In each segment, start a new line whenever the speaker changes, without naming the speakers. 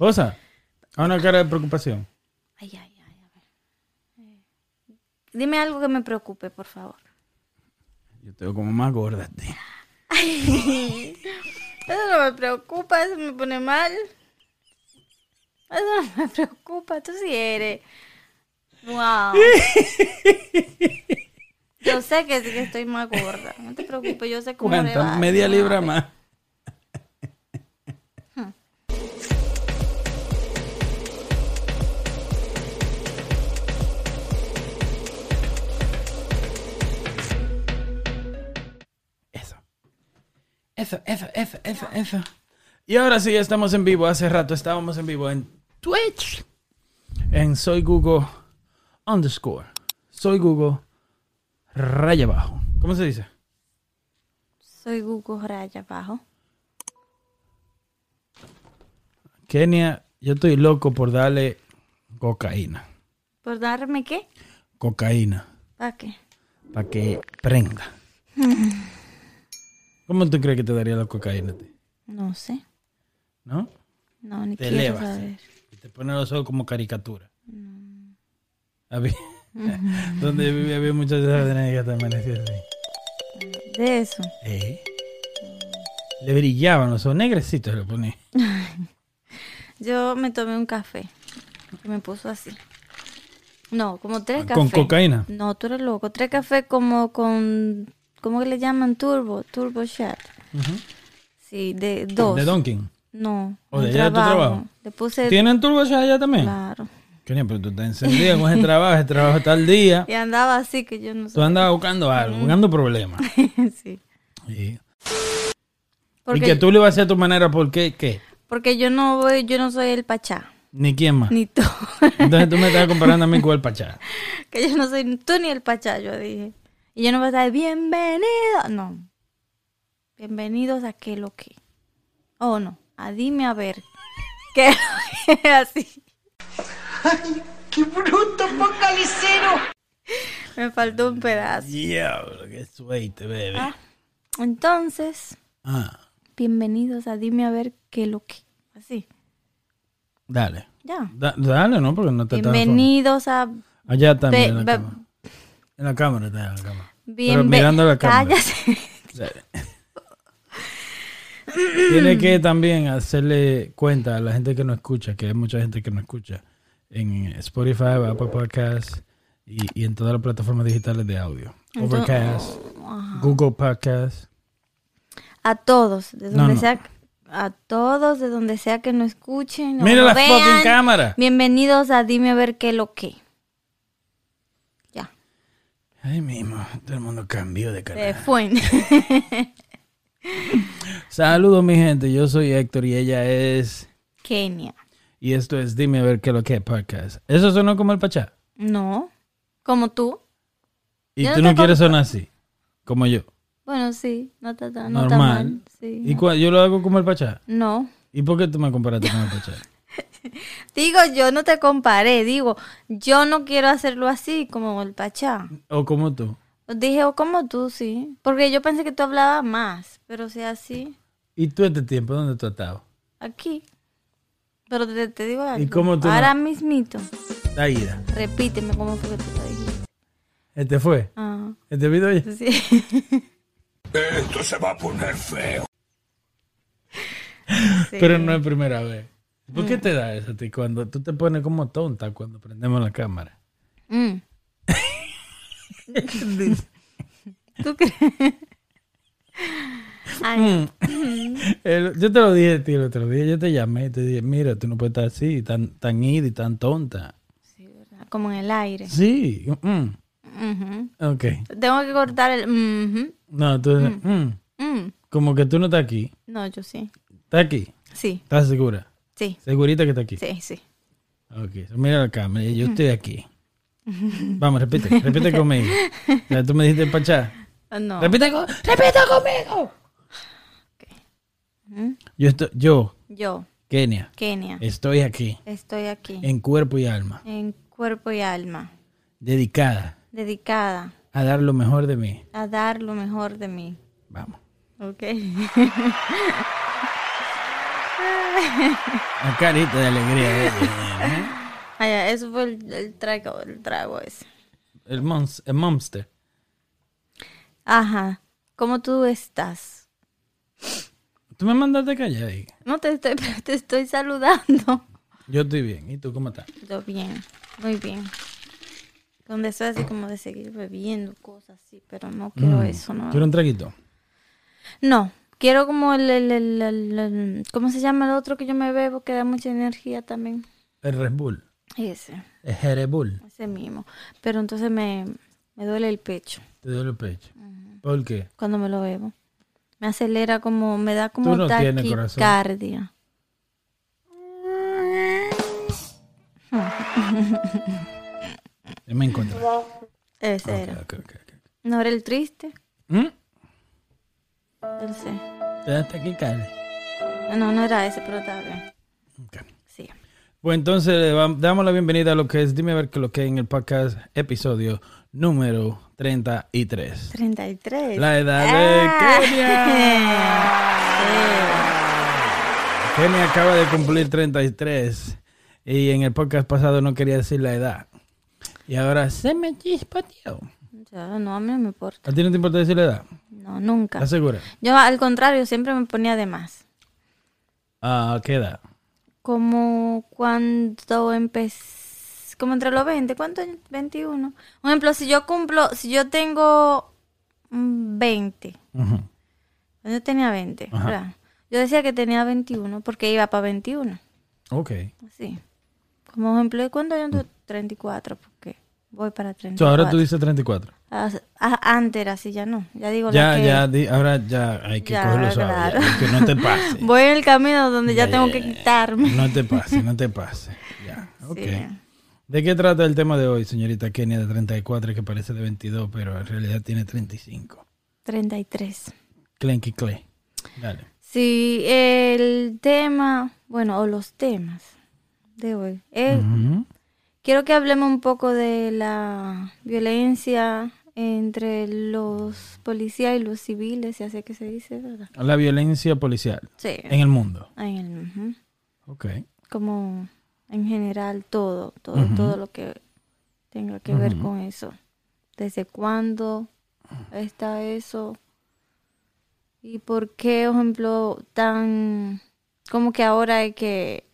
Posa, a una cara de preocupación.
Ay, ay, ay, a ver. Eh, Dime algo que me preocupe, por favor.
Yo te veo como más gorda, tío.
Eso no me preocupa, eso me pone mal. Eso no me preocupa, tú sí eres. Wow. Yo sé que, que estoy más gorda. No te preocupes, yo sé cómo
¿Cuánta?
va.
Media libra más. Eso, eso, eso, eso, eso. Y ahora sí, estamos en vivo. Hace rato estábamos en vivo en Twitch. En Soy Google underscore. Soy Google raya abajo. ¿Cómo se dice?
Soy Google Raya abajo.
Kenia, yo estoy loco por darle cocaína.
¿Por darme qué?
Cocaína.
¿Para qué?
Para que prenda. ¿Cómo tú crees que te daría la cocaína a ti?
No sé.
¿No?
No, ni
Te
quiero
elevas.
saber.
Y te pone los ojos como caricatura. Había- Donde vivía había muchas de esas nenas que te amanecían así.
De eso.
¿Eh? Le brillaban los ojos negrecitos, le ponía.
Yo me tomé un café. Que me puso así. No, como tres cafés.
Con cocaína.
No, tú eres loco. Tres cafés como con. ¿Cómo que le llaman? Turbo. Turbo.
Ujú.
Sí, de dos.
De Dunkin'.
No.
¿O de allá de tu trabajo?
Le puse.
¿Tienen turbo ya allá también?
Claro.
Kenia, pero tú estás encendida con ese trabajo, ese trabajo está al día.
Y andaba así que yo no sé.
Tú andabas buscando algo, buscando problemas.
sí.
Sí.
Porque,
Y que tú le vas a hacer a tu manera, ¿por qué? ¿Qué?
porque yo no voy, yo no soy el pachá.
Ni quién más.
Ni tú.
Entonces tú me estás comparando a mí con el pachá.
que yo no soy tú ni el pachá, yo dije. Y yo no voy a estar bienvenido. No. Bienvenidos a qué lo que. Oh, no. A dime a ver. ¿Qué es así?
¡Qué bruto, focalicero!
Me faltó un pedazo.
Diablo, qué suerte, bebé.
Ah, entonces,
Ah,
bienvenidos a dime a ver qué lo que. Así.
dale.
Ya.
Da- dale, ¿no? Porque no te
Bienvenidos a.
Allá también, en la
Be-.
En la cámara, está en la cámara.
Bienve-
mirando la cámara.
Cállate.
Tiene que también hacerle cuenta a la gente que no escucha, que hay mucha gente que no escucha, en Spotify, Apple Podcasts y, y en todas las plataformas digitales de audio.
Entonces-
Overcast, Google Podcasts.
A todos, de donde
no.
sea, a todos, de donde sea que no escuchen. o
Mira
no
la
vean,
fucking cámara.
Bienvenidos a Dime a ver qué lo que.
Ay, mismo, todo el mundo cambió de
se
canal.
fue.
Saludos, mi gente. Yo soy Héctor y ella es.
Kenia.
Y esto es Dime a ver qué lo que es podcast. Eso sonó como el Pachá.
No, como tú.
Y
Yo no
tú no quieres sonar así, como yo.
Bueno, sí, no está, tan- no está
Normal.
mal. Sí,
¿Y
no.
yo lo hago como el Pachá?
no.
¿Y por qué tú me comparaste con el Pachá?
Digo, yo no te comparé. Digo, yo no quiero hacerlo así como el Pachá.
¿O como tú?
Dije, o como tú, sí. Porque yo pensé que tú hablabas más. Pero si así,
¿Y tú este tiempo dónde tú has estado?
aquí. Pero te, te digo algo.
cómo tú no-
Ahora mismito.
La ida.
Repíteme cómo fue que tú lo dijiste.
¿Este fue?
Ajá.
¿Este video ya?
Sí.
Esto se va a poner feo.
Sí.
Pero no es primera vez. ¿Por qué te da eso a ti cuando tú te pones como tonta cuando prendemos la cámara?
Mm. ¿Tú crees? Ay,
El- yo te lo dije a ti el otro día. Yo te llamé y te dije, mira, tú no puedes estar así, tan, tan ida y tan tonta.
sí, ¿verdad? Como en el aire.
Sí. mm. Ok.
Tengo que cortar el...
No, tú... mm,
Mm.
como que tú no estás aquí.
No, yo sí.
¿Estás aquí?
Sí,
¿Estás segura?
Sí,
¿Segurita que está aquí?
sí, sí.
Ok, mira la cámara, yo estoy aquí. Vamos, repite, repite conmigo. Ya tú me dijiste pachá.
Ah, No.
Repite, co- repite conmigo.
Ujú.
Yo estoy, yo,
Yo,
Kenia,
Kenia,
estoy aquí
estoy aquí.
en cuerpo y alma,
En cuerpo y alma.
dedicada
Dedicada
a dar lo mejor de mí.
a dar lo mejor de mí.
Vamos.
Ok.
La carita de alegría ella, ¿eh?
Ah, eso fue el, el trago, el trago ese.
El, mons- el monster.
Ajá. ¿Cómo tú estás?
Tú me mandaste callar ahí.
No te estoy, te estoy saludando.
Yo estoy bien. ¿Y tú cómo estás?
Yo bien, muy bien. Donde estoy así como de seguir bebiendo cosas así, pero no quiero
Mm.
eso, no.
¿Quieres un traguito?
No, quiero como el, el, el- ¿cómo se llama el otro que yo me bebo que da mucha energía también?
El Red Bull.
Ese,
El Red Bull.
ese mismo. Pero entonces me, me duele el pecho
Te duele el pecho. ¿Por qué?
cuando me lo bebo. Me acelera como, me da como
Tú no
taquicardia.
Me encontré.
Ese
Ok,
era.
ok, ok, ok.
No era el triste,
¿Mm?
El C.
¿Te das taquicardia?
No, no era ese, pero está bien. Sí.
Pues entonces damos la bienvenida a lo que es Dime a ver qué lo que hay en el podcast episodio número 33.
33.
La edad de
Ah.
Kenia. Kenia acaba de cumplir 33 y en el podcast pasado no quería decir la edad. Y ahora se me chispateó.
Ya, no, a mí no me importa.
¿A ti no te importa decir la edad?
No, nunca.
¿Estás segura?
Yo, al contrario, siempre me ponía de más.
¿A qué edad?
Como cuando empecé, como entre los 20, ¿cuánto? 21. Por ejemplo, si yo cumplo, si yo tengo mm, 20,
Ujú.
yo tenía 20,
Ajá.
¿verdad? Yo decía que tenía 21 porque iba para 21.
Ok.
Así. Como ejemplo, ¿cuánto yo tengo? 34, porque voy para 34.
So, ahora tú dices 34.
Antes era así, ya no. Ya digo
Ya,
que...
ya, di- ahora ya hay que
Ya,
cogerlo suave. ya,
claro.
que no te pase.
Voy en el camino donde ya,
Ya,
tengo que quitarme.
No te pase, no te pase. Ya, ok.
Sí.
¿De qué trata el tema de hoy, señorita Kenia de 34, que parece de 22, pero en realidad tiene 35?
33.
Clenky Clay. Dale.
Sí, el tema, bueno, o los temas de hoy. Eh,
Ujú.
Quiero que hablemos un poco de la violencia entre los policías y los civiles, si así que se dice, ¿verdad?
La violencia policial
Sí.
en el mundo.
En el- ujú.
Ok.
Como en general todo, todo, todo lo que tenga que ver con eso. ¿Desde cuándo está eso? ¿Y por qué, por ejemplo, tan... como que ahora hay que...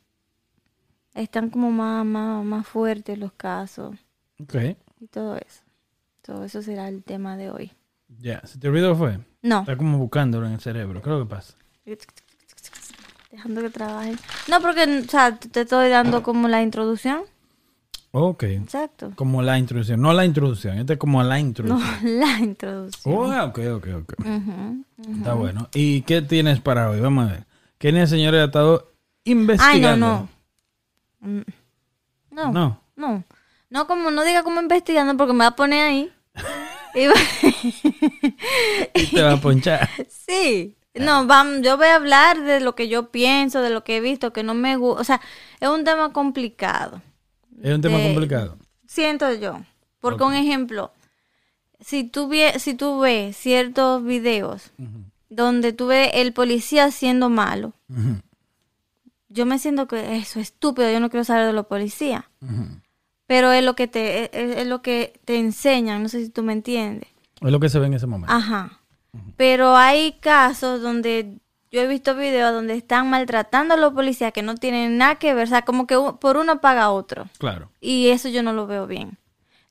están como más, más, más fuertes los casos
Ok.
y todo eso. Todo eso será el tema de hoy.
Ya. ¿Se te olvidó fue?
No,
Está como buscándolo en el cerebro. ¿Qué es lo que pasa?
dejando que trabaje. No, porque, o sea, te estoy dando como la introducción.
Ok.
Exacto.
Como la introducción. No la introducción. Este es como la
No,
introducción.
la introducción.
Oh, ok, ok, ok. Está bueno. ¿Y qué tienes para hoy? Vamos a ver. Kenia, señores, ha estado investigando.
Ay, no, no. Mm. No, no.
No.
No, como no diga como investigando porque me va a poner ahí. Y va-
Y te va a ponchar.
sí. No, yo voy a hablar de lo que yo pienso, de lo que he visto, que no me gusta. O sea, es un tema complicado.
Es un tema
De-
complicado.
Siento yo. Porque un ejemplo, si tú, si tú ves ciertos videos donde tú ves el policía siendo malo, yo me siento que eso es estúpido, yo no quiero saber de los policías.
ujú.
Pero es lo que te es, es- lo que te enseñan, no sé si tú me entiendes.
Es lo que se ve en ese momento.
Ajá. Pero hay casos donde yo he visto videos donde están maltratando a los policías que no tienen nada que ver, o sea, como que por uno paga otro.
Claro.
Y eso yo no lo veo bien.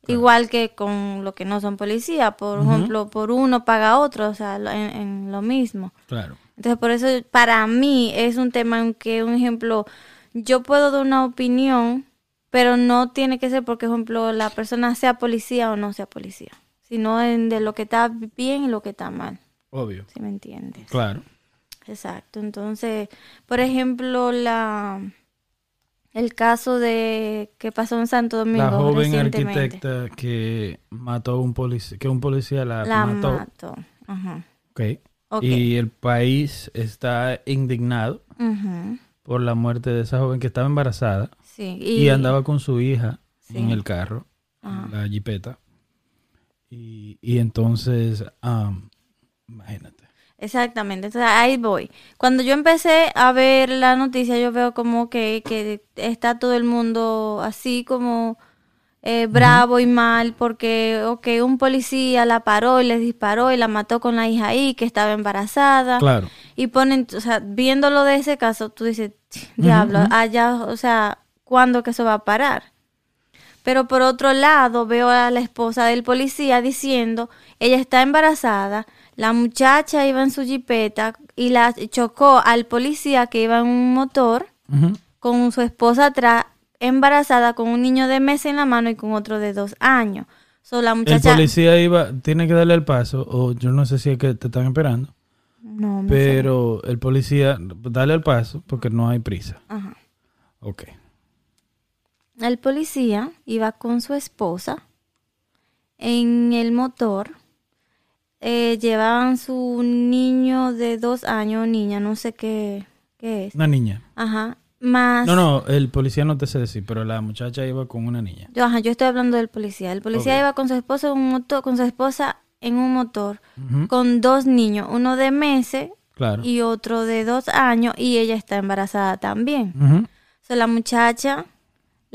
Igual que con los que no son policías, por ejemplo, por uno paga otro, o sea, lo- en, en lo mismo.
Claro.
Entonces, por eso para mí es un tema en que, un ejemplo, yo puedo dar una opinión, pero no tiene que ser porque, por ejemplo, la persona sea policía o no sea policía, sino en de lo que está bien y lo que está mal,
Obvio.
si me entiendes.
Claro.
Exacto. Entonces, por ejemplo, la el caso de que pasó en Santo Domingo
La joven
recientemente.
arquitecta que mató a un policía, que un policía la,
La
mató.
mató. Ajá.
Ok.
Ok.
Y el país está indignado por la muerte de esa joven que estaba embarazada
Sí.
y, andaba con su hija
Sí.
en el carro, en la jipeta. Y, y entonces, imagínate.
Exactamente, entonces ahí voy. Cuando yo empecé a ver la noticia, yo veo como que, que está todo el mundo así como eh, bravo y mal porque, ok, un policía la paró y les disparó y la mató con la hija ahí que estaba embarazada.
Claro.
Y ponen, o sea, viéndolo de ese caso, tú dices, diablo, allá, o sea, ¿cuándo que eso va a parar? Pero por otro lado, veo a la esposa del policía diciendo, ella está embarazada, la muchacha iba en su jipeta y la chocó al policía que iba en un motor con su esposa atrás, embarazada, con un niño de mes en la mano y con otro de dos años. So, la
El
muchacha...
policía iba, tiene que darle el paso, o yo no sé si es que te están esperando,
No, no sé.
pero el policía, dale el paso porque no hay prisa.
Ajá.
Ok.
El policía iba con su esposa en el motor. Eh, llevaban su niño de dos años, niña, no sé qué, qué es.
Una niña.
Ajá. Más.
No, no, el policía no te sé decir, pero la muchacha iba con una niña.
Yo, ajá, yo estoy hablando del policía. El policía iba con su esposa en un motor, con su esposa en un motor, con dos niños, uno de meses
Claro.
y otro de dos años, y ella está embarazada también. La muchacha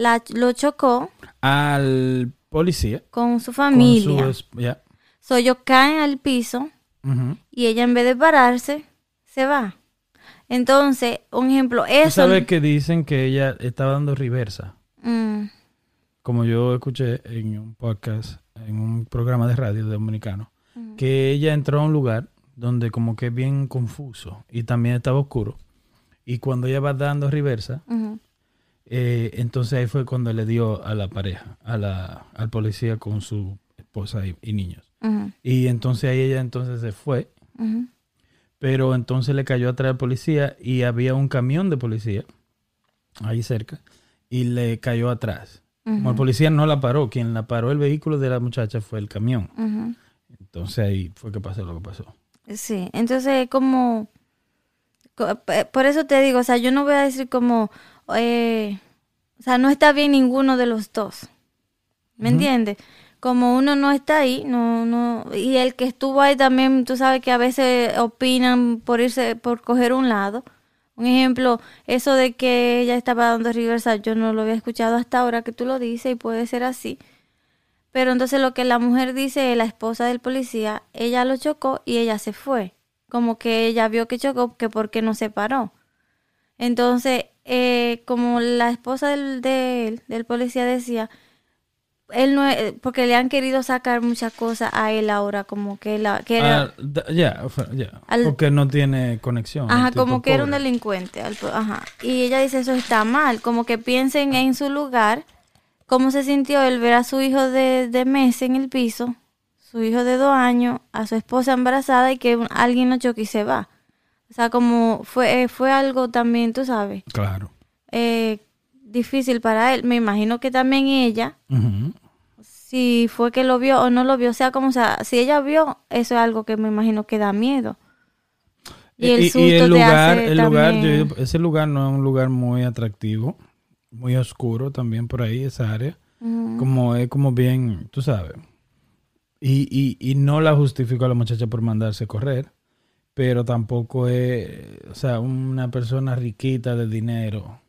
la, lo chocó
Al policía.
con su
con
familia.
su es- ya.
So, ellos caen al piso y ella en vez de pararse, se va. Entonces, un ejemplo,
Tú
eso...
sabes que dicen que ella estaba dando reversa.
Mm,
Como yo escuché en un podcast, en un programa de radio dominicano, que ella entró a un lugar donde como que es bien confuso y también estaba oscuro. Y cuando ella va dando reversa. Eh, entonces ahí fue cuando le dio a la pareja, a la, al policía con su esposa y, y niños. Y entonces ahí ella entonces se fue, pero entonces le cayó atrás el policía y había un camión de policía ahí cerca y le cayó atrás. Como el policía no la paró, quien la paró el vehículo de la muchacha fue el camión. Entonces ahí fue que pasó lo que pasó.
Sí, entonces como... Por eso te digo, o sea, yo no voy a decir como... eh, o sea, no está bien ninguno de los dos. ¿Me entiendes? Como uno no está ahí, no, no, y el que estuvo ahí también, tú sabes que a veces opinan por irse, por coger un lado. Un ejemplo, eso de que ella estaba dando reversa, yo no lo había escuchado hasta ahora que tú lo dices y puede ser así. Pero entonces lo que la mujer dice, la esposa del policía, ella lo chocó y ella se fue. Como que ella vio que chocó, que por qué no se paró. Entonces, eh, como la esposa del, del, del policía decía, él no es- porque le han querido sacar muchas cosas a él ahora, como que, la, que era,
Ah.
Al-
Porque no tiene conexión.
ajá, como que era un delincuente, al ajá. Y ella dice, eso está mal, como que piensen en su lugar, cómo se sintió el ver a su hijo de, de mes en el piso, su hijo de dos años, a su esposa embarazada y que alguien lo choque y se va. O sea, como fue, eh, fue algo también, tú sabes,
Claro.
eh, difícil para él. Me imagino que también ella, si fue que lo vio o no lo vio, o sea, como sea, si ella vio, eso es algo que me imagino que da miedo. Y el susto
el
te
lugar,
hace
el lugar, yo ese lugar no es un lugar muy atractivo, muy oscuro también por ahí, esa área. Como es como bien, tú sabes. Y, y, y no la justifico a la muchacha por mandarse a correr, pero tampoco es, o sea, una persona riquita de dinero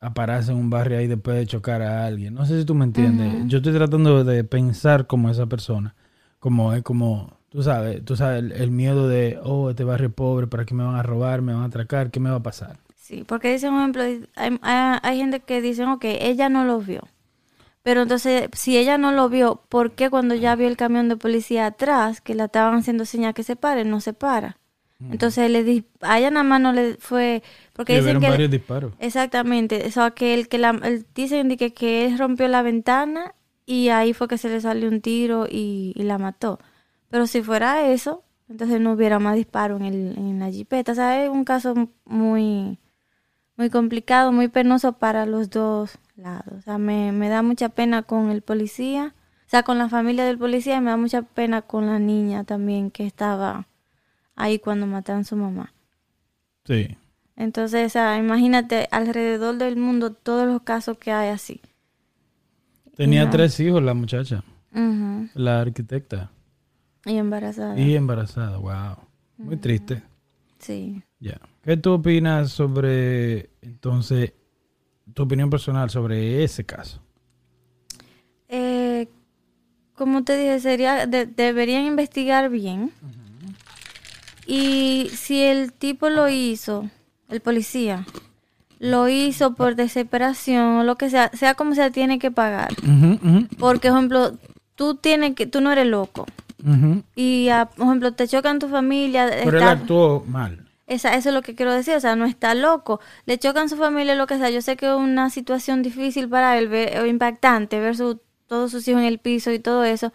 a pararse en un barrio ahí después de chocar a alguien. No sé si tú me entiendes. Yo estoy tratando de pensar como esa persona, como es como, tú sabes, tú sabes, el, el miedo de, oh, este barrio es pobre, ¿para qué me van a robar? ¿Me van a atracar? ¿Qué me va a pasar?
Sí, porque dicen, por ejemplo, hay, hay- hay gente que dicen, ok, ella no lo vio. Pero entonces, si ella no lo vio, ¿por qué cuando ya vio el camión de policía atrás, que la estaban haciendo señal que se pare, no se para? Entonces, le di, a ella nada más no le fue, porque
Sí,
dicen que...
varios disparos.
Exactamente, o sea, que el que la, el- dicen que, que él rompió la ventana y ahí fue que se le salió un tiro y, y la mató. Pero si fuera eso, entonces no hubiera más disparo en, el, en la jipeta. O sea, es un caso muy, muy complicado, muy penoso para los dos lados. O sea, me, me da mucha pena con el policía, o sea, con la familia del policía y me da mucha pena con la niña también que estaba ahí cuando mataron a su mamá.
Sí.
Entonces, o sea, imagínate alrededor del mundo todos los casos que hay así.
Tenía tres hijos la muchacha, la arquitecta.
Y embarazada.
Y embarazada, wow. Muy triste.
Sí.
Ya. ¿Qué tú opinas sobre, entonces, tu opinión personal sobre ese caso?
Eh, como te dije, sería de- deberían investigar bien. Y si el tipo lo hizo, el policía, lo hizo por desesperación o lo que sea, sea como sea, tiene que pagar.
Ujú, ujú,
Porque, por ejemplo, tú tienes que, tú no eres loco. Y, ah, por ejemplo, te chocan tu familia.
Pero él actuó mal.
Esa, eso es lo que quiero decir, o sea, no está loco. Le chocan su familia, lo que sea. Yo sé que es una situación difícil para él, ver- o impactante, ver su- todos sus hijos en el piso y todo eso.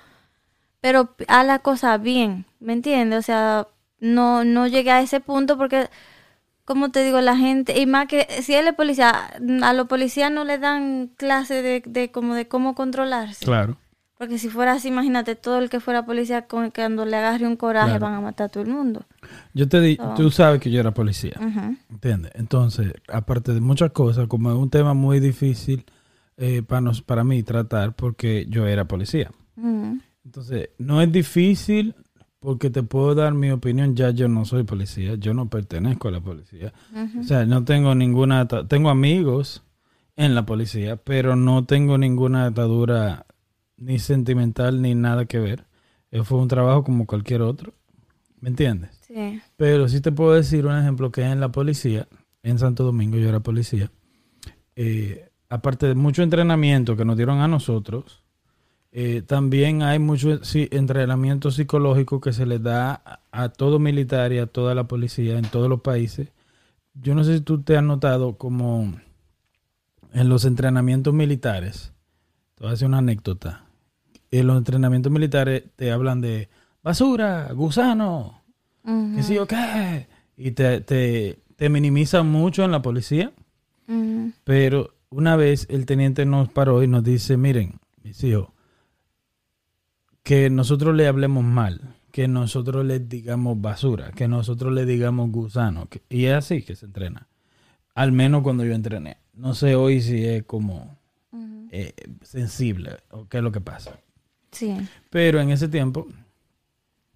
Pero a la cosa bien, ¿me entiendes? O sea, no, no llegué a ese punto porque, como te digo, la gente, y más que si él es policía, a los policías no le dan clase de, de, como de cómo controlarse.
Claro.
Porque si fuera así, imagínate, todo el que fuera policía, con, cuando le agarre un coraje,
Claro.
van a matar a todo el mundo.
Yo te di,
So-
tú sabes que yo era policía.
Ujú.
¿Entiendes? Entonces, aparte de muchas cosas, como es un tema muy difícil eh, para, nos, para mí tratar, porque yo era policía. Entonces, no es difícil porque te puedo dar mi opinión, ya yo no soy policía, yo no pertenezco a la policía. O sea, no tengo ninguna, tengo amigos en la policía, pero no tengo ninguna atadura ni sentimental ni nada que ver. Eh, fue un trabajo como cualquier otro, ¿me entiendes?
Sí.
Pero sí te puedo decir un ejemplo que en la policía, en Santo Domingo, yo era policía, eh, aparte de mucho entrenamiento que nos dieron a nosotros, eh, también hay mucho sí, entrenamiento psicológico que se le da a, a todo militar y a toda la policía en todos los países. Yo no sé si tú te has notado como en los entrenamientos militares, te voy a hacer una anécdota, en los entrenamientos militares te hablan de basura, gusano,
Ujú.
que sí o qué. Y te, te, te minimizan mucho en la policía. Pero una vez el teniente nos paró y nos dice, miren, mis hijos, que nosotros le hablemos mal, que nosotros le digamos basura, que nosotros le digamos gusano. que- y es así que se entrena. Al menos cuando yo entrené. No sé hoy si es como eh, sensible o qué es lo que pasa.
Sí.
Pero en ese tiempo,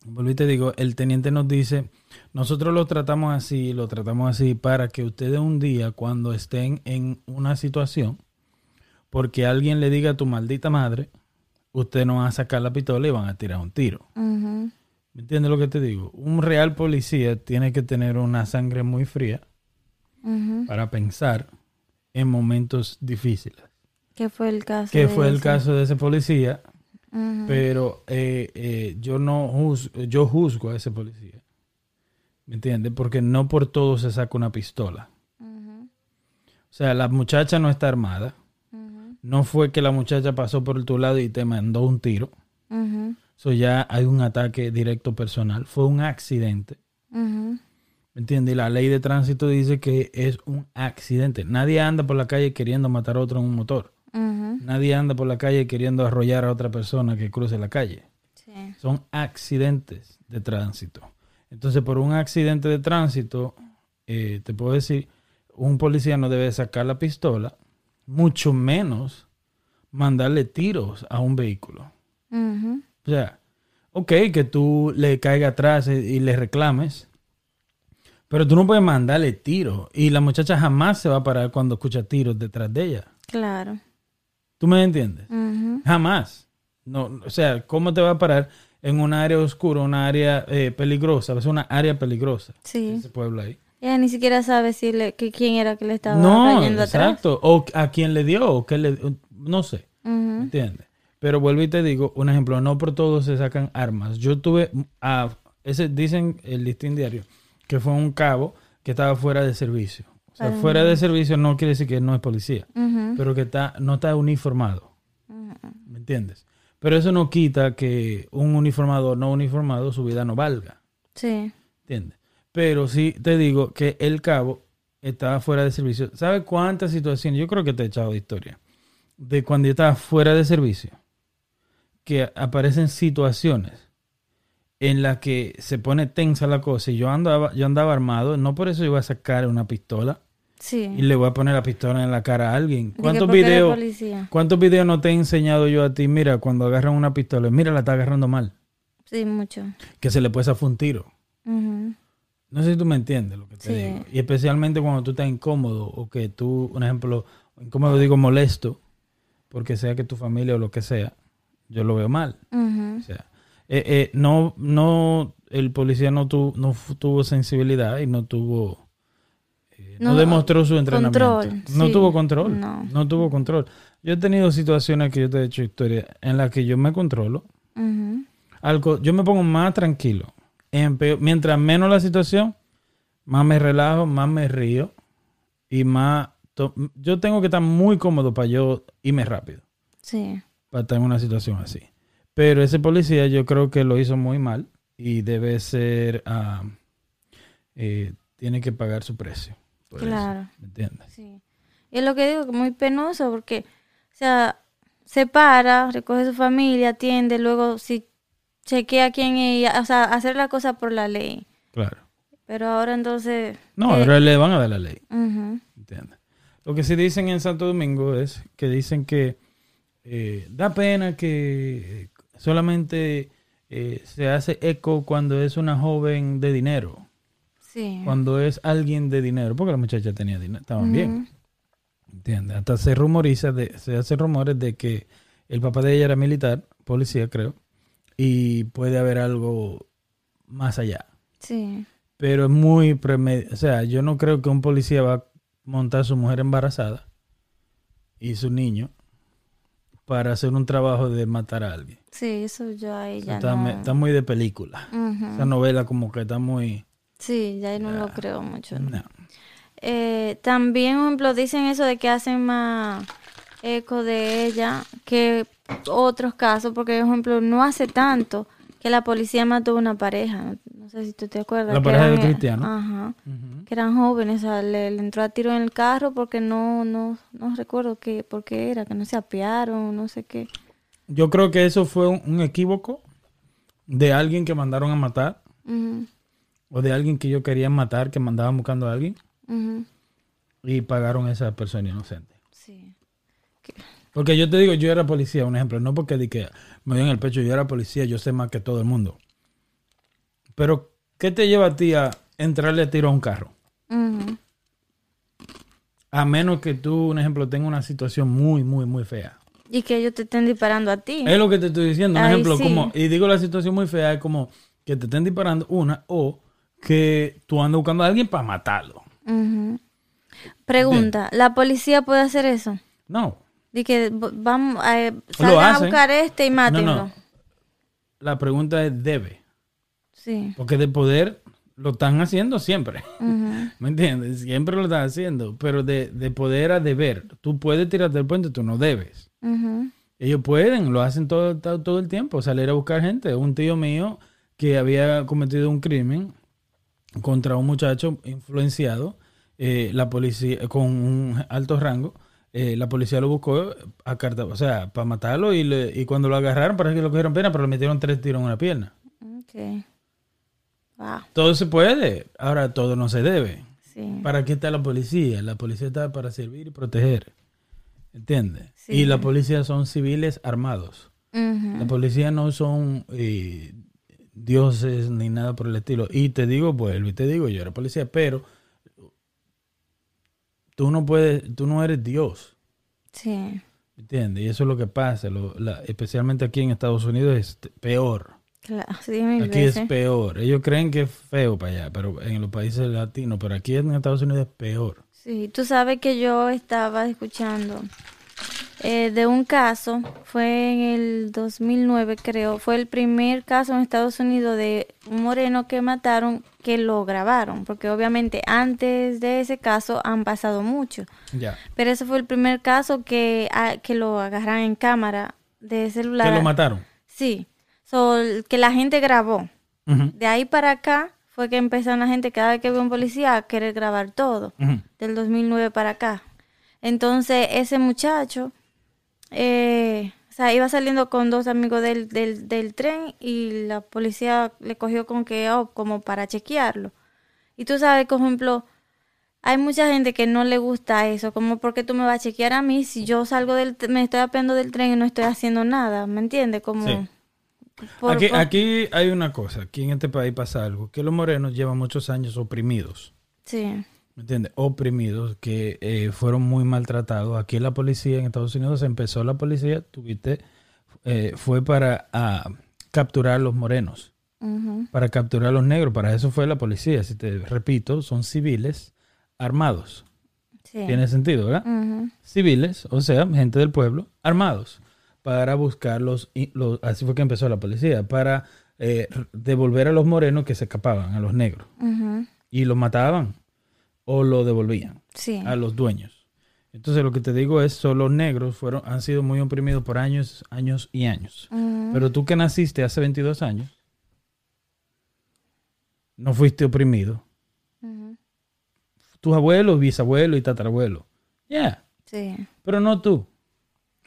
vuelvo y te digo, el teniente nos dice, nosotros lo tratamos así, lo tratamos así para que ustedes un día cuando estén en una situación, porque alguien le diga a tu maldita madre, usted no va a sacar la pistola y van a tirar un tiro.
Ujú.
¿Me entiendes lo que te digo? Un real policía tiene que tener una sangre muy fría para pensar en momentos difíciles.
¿Qué fue el caso?
Que
de
fue el caso de ese policía Pero eh, eh, yo no juzgo, yo juzgo a ese policía. ¿Me entiendes? Porque no por todo se saca una pistola. O sea, la muchacha no está armada. No fue que la muchacha pasó por tu lado y te mandó un tiro. Eso ya hay un ataque directo personal. Fue un accidente. ¿Me entiendes? Y la ley de tránsito dice que es un accidente. Nadie anda por la calle queriendo matar a otro en un motor. Nadie anda por la calle queriendo arrollar a otra persona que cruce la calle.
Sí.
son accidentes de tránsito. Entonces, por un accidente de tránsito, eh, te puedo decir, un policía no debe sacar la pistola, mucho menos mandarle tiros a un vehículo. O sea, ok, que tú le caigas atrás y, y le reclames, pero tú no puedes mandarle tiros. Y la muchacha jamás se va a parar cuando escucha tiros detrás de ella.
Claro.
¿Tú me entiendes? Jamás. No, o sea, ¿cómo te va a parar en un área oscura, una área eh, peligrosa? Es una área peligrosa.
Sí.
Ese pueblo ahí.
Ella ni siquiera sabe si le, que quién era que le estaba
No,
cayendo atrás.
exacto. O a quién le dio, o qué le no sé. ¿Me
Ujú.
entiendes? Pero vuelvo y te digo, un ejemplo, no por todo se sacan armas. Yo tuve a ese dicen el listín diario que fue un cabo que estaba fuera de servicio. O sea, fuera de servicio no quiere decir que no es policía, pero que está no está uniformado. ¿Me entiendes? Pero eso no quita que un uniformado no uniformado su vida no valga.
Sí.
¿Entiendes? Pero sí te digo que el cabo estaba fuera de servicio. ¿Sabes cuántas situaciones? Yo creo que te he echado de historia. De cuando yo estaba fuera de servicio. Que aparecen situaciones en las que se pone tensa la cosa y yo andaba, yo andaba armado. No por eso yo voy a sacar una pistola
Sí.
y le voy a poner la pistola en la cara a alguien. ¿Cuántos videos? ¿Cuántos videos no te he enseñado yo a ti? Mira, cuando agarran una pistola, mira, la está agarrando mal.
Sí, mucho.
Que se le puede zafar un tiro. No sé si tú me entiendes lo que te
Sí.
digo. Y especialmente cuando tú estás incómodo o que tú, un ejemplo, incómodo digo molesto, porque sea que tu familia o lo que sea, yo lo veo mal. O sea, eh, eh, no, no, el policía no, tu- no tuvo sensibilidad y no tuvo, eh, no,
No,
demostró su entrenamiento.
control,
no
sí.
tuvo control.
No.
No. tuvo control. Yo he tenido situaciones que yo te he hecho historia en las que yo me controlo. Algo, yo me pongo más tranquilo. En peor- mientras menos la situación, más me relajo, más me río y más... to- yo tengo que estar muy cómodo para yo irme rápido
Sí.
para estar en una situación así. Pero ese policía yo creo que lo hizo muy mal y debe ser, eh, tiene que pagar su precio. por eso,
Claro.
¿Me entiendes?
Sí. Y es lo que digo, que muy penoso porque, o sea, se para, recoge su familia, atiende, luego si chequea quién es, o sea, hacer la cosa por la ley.
Claro.
Pero ahora entonces...
No,
eh,
ahora le van a dar la ley.
ujú.
¿Entiendes? Lo que sí dicen en Santo Domingo es que dicen que eh, da pena que eh, solamente eh, se hace eco cuando es una joven de dinero,
Sí.
cuando es alguien de dinero, porque la muchacha tenía dinero, estaban bien. ¿Entiendes? Hasta se rumoriza, de, se hace rumores de que el papá de ella era militar, policía creo, y puede haber algo más allá.
Sí.
Pero es muy premed... O sea, yo no creo que un policía va a montar a su mujer embarazada y su niño para hacer un trabajo de matar a alguien.
Sí, eso yo ahí ya
está,
no...
está muy de película.
Ujú.
Esa novela como que está muy...
Sí, ya ahí no lo creo mucho.
No.
Eh, también, por ejemplo, dicen eso de que hacen más eco de ella que otros casos, porque, por ejemplo, no hace tanto que la policía mató a una pareja. No, sé si tú te acuerdas.
La pareja de
eran, eh,
Cristiano.
Ajá. Que eran jóvenes, o sea, le, le entró a tiro en el carro porque no, no, no recuerdo qué, por qué era, que no se apiaron, no sé qué.
Yo creo que eso fue un, un equívoco de alguien que mandaron a matar o de alguien que yo quería matar, que mandaban buscando a alguien y pagaron a esa persona inocente. Porque yo te digo, yo era policía, un ejemplo, no porque di que me dio en el pecho, yo era policía, yo sé más que todo el mundo. Pero, ¿qué te lleva a ti a entrarle a tiro a un carro? A menos que tú, un ejemplo, tengas una situación muy, muy, muy fea.
Y que ellos te estén disparando a ti.
Es lo que te estoy diciendo. Un
Ay,
ejemplo,
sí.
como, y digo la situación muy fea, es como que te estén disparando una o que tú andas buscando a alguien para matarlo.
Pregunta, ¿la policía puede hacer eso?
No.
De que vamos a, salgan a buscar este y mátenlo.
no. La pregunta es debe.
Sí.
Porque de poder lo están haciendo siempre. ¿Me entiendes? Siempre lo están haciendo. Pero de, de poder a deber. Tú puedes tirarte del puente, tú no debes.
Ujú.
Ellos pueden, lo hacen todo, todo, todo el tiempo, salir a buscar gente. Un tío mío que había cometido un crimen contra un muchacho influenciado, eh, la policía, con un alto rango, eh, la policía lo buscó a carta, o sea, para matarlo y, le- y cuando lo agarraron parece que lo cogieron pena, pero le metieron tres tiros en una pierna.
Ok. Wow.
Todo se puede, ahora todo no se debe.
Sí.
¿Para qué está la policía? La policía está para servir y proteger. ¿Entiendes?
Sí.
Y la policía son civiles armados. La policía no son eh, dioses ni nada por el estilo. Y te digo, vuelvo y te digo, yo era policía, pero tú no puedes, tú no eres Dios.
Sí.
¿Entiendes? Y eso es lo que pasa. lo- la- especialmente aquí en Estados Unidos es peor.
Claro. Sí, mil
Aquí
veces.
es peor. Ellos creen que es feo para allá, pero en los países latinos, pero aquí en Estados Unidos es peor.
Sí, tú sabes que yo estaba escuchando eh, de un caso, fue en el 2009 creo, fue el primer caso en Estados Unidos de un moreno que mataron que lo grabaron, porque obviamente antes de ese caso han pasado mucho, pero ese fue el primer caso que, que lo agarran en cámara de celular.
Que lo mataron.
Sí, so, que la gente grabó. De ahí para acá fue que empezaron la gente cada vez que ve un policía a querer grabar todo
ujú.
del 2009 para acá. Entonces, ese muchacho, eh, o sea, iba saliendo con dos amigos del, del, del tren y la policía le cogió con que, oh, como para chequearlo. Y tú sabes, por ejemplo, hay mucha gente que no le gusta eso, como porque tú me vas a chequear a mí si yo salgo del, me estoy apeando del tren y no estoy haciendo nada, ¿me entiendes? Como,
Sí.
por-
aquí,
por-
aquí hay una cosa, aquí en este país pasa algo, que los morenos llevan muchos años oprimidos.
Sí.
¿Me entiendes? Oprimidos, que eh, fueron muy maltratados. Aquí la policía en Estados Unidos empezó la policía, tuviste, eh, fue para ah, capturar los morenos, para capturar los negros. Para eso fue la policía. Si te repito, son civiles armados.
Sí.
Tiene sentido, ¿verdad? Civiles, o sea, gente del pueblo, armados, para buscar los, así fue que empezó la policía, para eh, devolver a los morenos que se escapaban, a los negros, y los mataban o lo devolvían
Sí.
a los dueños. Entonces lo que te digo es, son los negros fueron, han sido muy oprimidos por años, años y años. Pero tú que naciste hace 22 años, no fuiste oprimido. Tus abuelos, bisabuelos y tatarabuelos. Ya,
Sí.
pero no tú.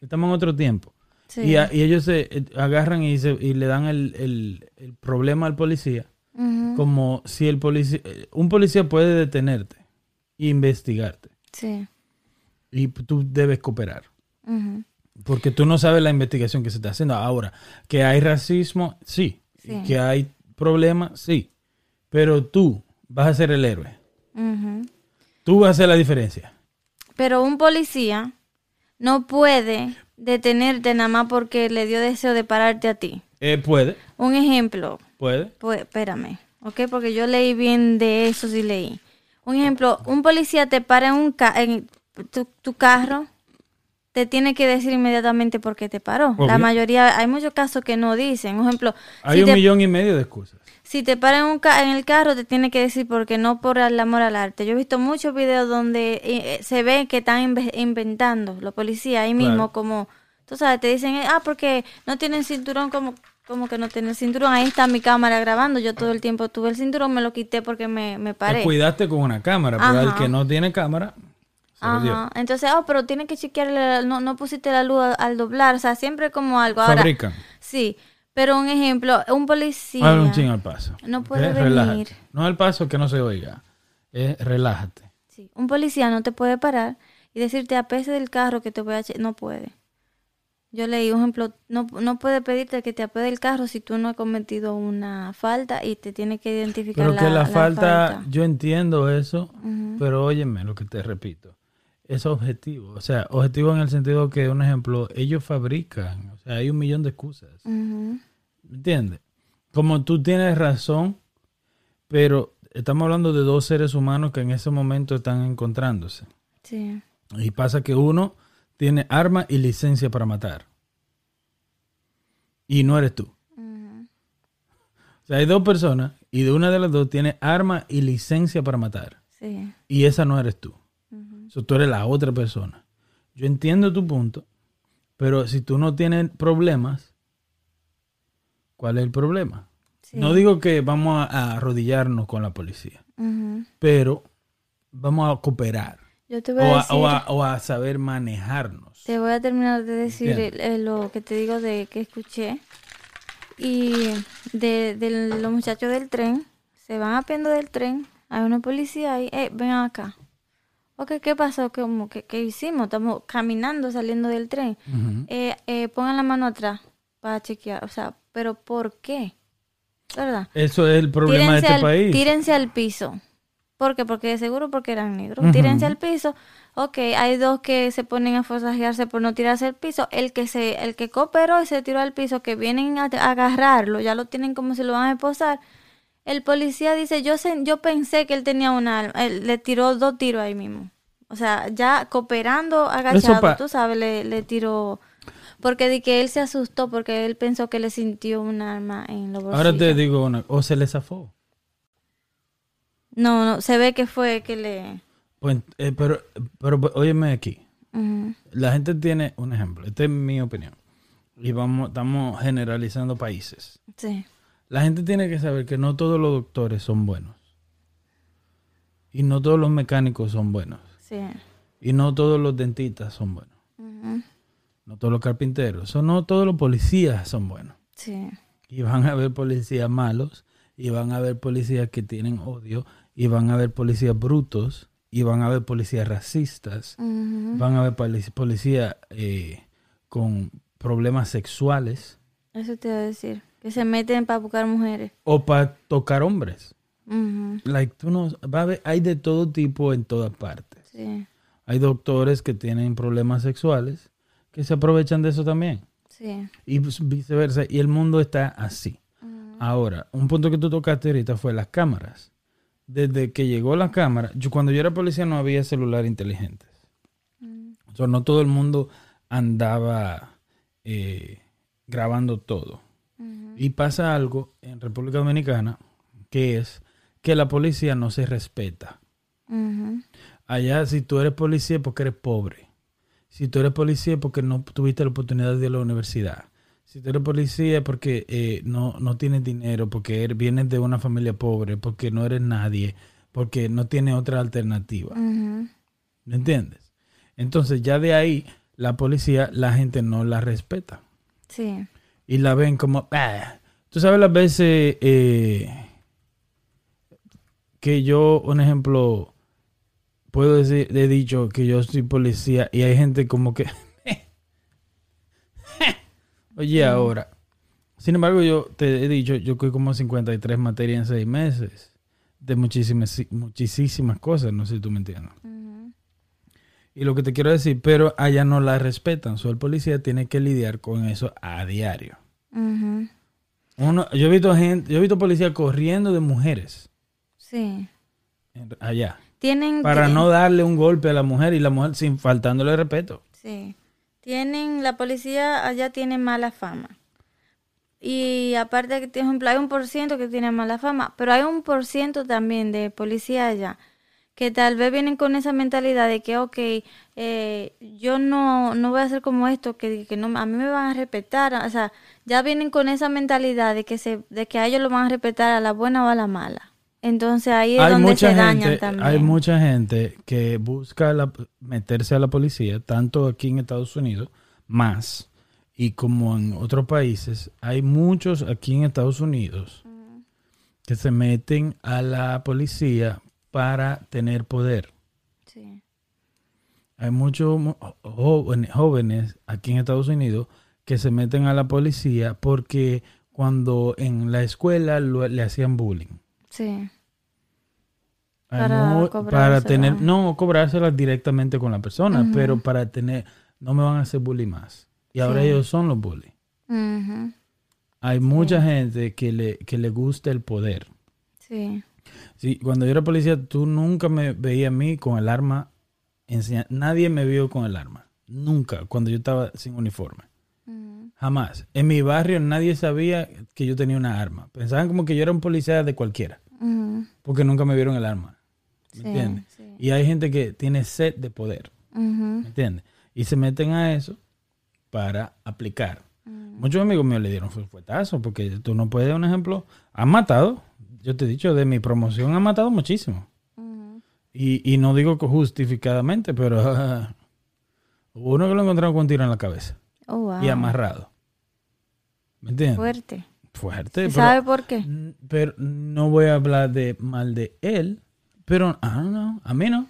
Estamos en otro tiempo.
Sí.
Y, a- y ellos se eh, agarran y, se- y le dan el, el- el problema al policía. Como si el policía, eh, un policía puede detenerte investigarte.
Sí.
Y tú debes cooperar. Porque tú no sabes la investigación que se está haciendo. Ahora, que hay racismo, sí.
Sí.
Que hay problemas, sí. Pero tú vas a ser el héroe. Tú vas a hacer la diferencia.
Pero un policía no puede detenerte nada más porque le dio deseo de pararte a ti.
Eh, puede,
Un ejemplo,
puede.
espérame, ¿ok? Porque yo leí bien de eso, sí leí. Un ejemplo, un policía te para en, un ca- en tu, tu carro, te tiene que decir inmediatamente por qué te paró. La mayoría, hay muchos casos que no dicen. Un ejemplo,
Hay
si
un
te,
millón y medio de excusas.
si te paran en, un ca- en el carro, te tiene que decir porque no por el amor al arte. Yo he visto muchos videos donde eh, eh, se ve que están inve- inventando los policías ahí mismo,
Claro.
como, tú sabes, te dicen, ah, porque no tienen cinturón, como, como que no tienen cinturón. Ahí está mi cámara grabando. Yo todo el tiempo tuve el cinturón, me lo quité porque me, me
Te
paré.
cuidaste con una cámara, pero el que no tiene cámara.
Ajá. Entonces, ah, pero tiene que chequear, la- no, no pusiste la luz al, doblar, o sea, siempre como algo. Ahora,
Fabrican.
sí, pero un ejemplo, un policía.
Habla un ching al paso.
No puede
Relájate.
venir.
No al paso que no se oiga. Eh, relájate.
Sí, un policía no te puede parar y decirte a pese del carro que te voy a... No puede. Yo leí un ejemplo, no, no puede pedirte que te apede el carro si tú no has cometido una falta y te tiene que identificar
Pero que la,
la
falta, yo entiendo eso, pero óyeme lo que te repito. Es objetivo. O sea, objetivo en el sentido que, un ejemplo, ellos fabrican. O sea, hay un millón de excusas. ¿Me entiendes? Como tú tienes razón, pero estamos hablando de dos seres humanos que en ese momento están encontrándose.
Sí.
Y pasa que uno tiene arma y licencia para matar. Y no eres tú. O sea, hay dos personas y de una de las dos tiene arma y licencia para matar.
Sí.
Y esa no eres tú. Sea, tú eres la otra persona. Yo entiendo tu punto, pero si tú no tienes problemas, ¿cuál es el problema?
Sí.
No digo que vamos a, arrodillarnos con la policía, pero vamos a cooperar
Yo te voy
o
a
o a- o a saber manejarnos.
Te voy a terminar de decir lo que te digo de que escuché. Y de, de los muchachos del tren, se van apiando del tren, hay una policía ahí, eh, ven acá. Ok, ¿qué pasó? ¿Cómo, qué, qué hicimos? Estamos caminando, saliendo del tren. Eh, eh, pongan la mano atrás para chequear. O sea, ¿pero por qué? ¿Verdad?
Eso es el problema de este
al,
país.
tírense al piso. ¿Por qué? Porque de seguro porque eran negros.
Ujú.
Tírense al piso. Ok, hay dos que se ponen a forzajearse por no tirarse al piso. El que se, el que cooperó y se tiró al piso, que vienen a, a agarrarlo, ya lo tienen como si lo van a esposar. El policía dice, yo sé- yo pensé que él tenía un arma. Él le tiró dos tiros ahí mismo. O sea, ya cooperando agachado, tú sabes, le, le tiró... Porque de que él se asustó porque él pensó que le sintió un arma en los bolsillos.
Ahora te digo una, o se le zafó.
No, no, se ve que fue que le...
Pues, eh, pero, pero óyeme aquí. La gente tiene un ejemplo. Esta es mi opinión. Y vamos, estamos generalizando países.
Sí.
La gente tiene que saber que no todos los doctores son buenos. Y no todos los mecánicos son buenos.
Sí.
Y no todos los dentistas son buenos.
Ujú,
No todos los carpinteros. No todos los policías son buenos.
Sí.
Y van a haber policías malos. Y van a haber policías que tienen odio. Y van a haber policías brutos. Y van a haber policías racistas.
Ujú.
Van a haber polic- policías eh, con problemas sexuales.
Eso te iba a decir. que se meten para buscar mujeres.
O para tocar hombres. Like, tú no, va a haber- hay de todo tipo en todas partes.
Sí,
Hay doctores que tienen problemas sexuales que se aprovechan de eso también.
sí.
Y pues viceversa. Y el mundo está así. Ahora, un punto que tú tocaste ahorita fue las cámaras. Desde que llegó la cámara, yo, cuando yo era policía no había celular inteligentes. O sea, no todo el mundo andaba eh, grabando todo. Y pasa algo en República Dominicana que es que la policía no se respeta. Allá, si tú eres policía porque eres pobre. Si tú eres policía porque no tuviste la oportunidad de ir a la universidad. Si tú eres policía es porque eh, no, no tienes dinero, porque eres- vienes de una familia pobre, porque no eres nadie, porque no tienes otra alternativa. ¿Me entiendes? Entonces ya de ahí la policía, la gente no la respeta.
Sí.
Y la ven como... "Ah". Tú sabes las veces eh, que yo, un ejemplo, puedo decir, he dicho que yo soy policía y hay gente como que... Oye, ahora. Sin embargo, yo te he dicho, yo coí como 53 materias en seis meses. De muchísimas, muchísimas cosas, no sé si tú me entiendes. Y lo que te quiero decir, pero allá no la respetan. So, el policía tiene que lidiar con eso a diario. Uno, yo he visto gente, yo he visto policías corriendo de mujeres
Sí.
allá
Tienen
para
que-
no darle un golpe a la mujer y la mujer sin faltándole respeto.
Sí. Tienen, la policía allá tiene mala fama. Y aparte que, por hay un por ciento que tiene mala fama, pero hay un por ciento también de policía allá que tal vez vienen con esa mentalidad de que, ok, eh, yo no, no voy a hacer como esto, que, que no, a mí me van a respetar, o sea, ya vienen con esa mentalidad de que, se, de que a ellos lo van a respetar a la buena o a la mala. Entonces ahí es
Hay
donde
mucha
se dañan
gente,
también.
hay mucha gente que busca la- meterse a la policía, tanto aquí en Estados Unidos, más, y como en otros países, hay muchos aquí en Estados Unidos que se meten a la policía para tener poder.
Sí.
Hay muchos jóvenes, jóvenes aquí en Estados Unidos que se meten a la policía porque cuando en la escuela lo- le hacían bullying.
Sí. Para cobrársela.
tener, no cobrárselas directamente con la persona, pero para tener, no me van a hacer bullying más. Y ahora
Sí.
ellos son los.
Ujú.
Hay mucha gente que le, que le gusta el poder.
Sí.
Sí, cuando yo era policía, tú nunca me veías a mí con el arma. enseña- Nadie me vio con el arma. Nunca, cuando yo estaba sin uniforme. Jamás. En mi barrio nadie sabía que yo tenía una arma. Pensaban como que yo era un policía de cualquiera. Porque nunca me vieron el arma. ¿Me
Sí,
entiendes?
sí.
Y hay gente que tiene sed de poder.
Ujú.
¿Me entiendes? Y se meten a eso para aplicar. Muchos amigos míos le dieron fu- fuetazo porque tú no puedes, un ejemplo, han matado. Yo te he dicho, de mi promoción han matado muchísimo. Y, y no digo que justificadamente, pero hubo uno que lo encontraron con un tiro en la cabeza
Oh, wow.
y amarrado. ¿Me entiendes?
Fuerte.
Fuerte.
¿Y
pero-
¿Sabe por qué?
Pero no voy a hablar de mal de él, pero ah, a mí no.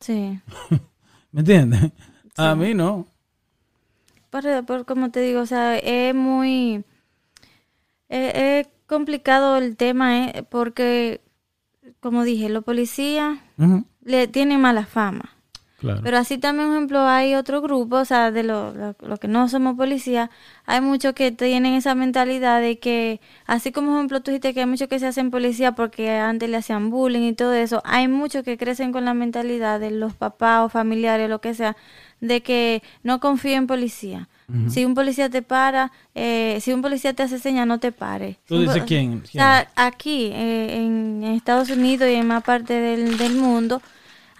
Sí.
¿Me entiendes? A mí no.
Por, por- como te digo, o sea, es muy... Es, es complicado el tema, ¿eh? Porque, como dije, los policías le tienen mala fama.
Claro.
Pero así también, por ejemplo, hay otro grupo, o sea, de los lo, lo que no somos policías, hay muchos que tienen esa mentalidad de que, así como, por ejemplo, tú dijiste que hay muchos que se hacen policía porque antes le hacían bullying y todo eso, hay muchos que crecen con la mentalidad de los papás o familiares, lo que sea, de que no confío en policía. Si un policía te para, eh, si un policía te hace señas, no te pare.
¿Tú
Si
dices quién?
O sea, aquí, eh, en Estados Unidos y en más parte del, del mundo,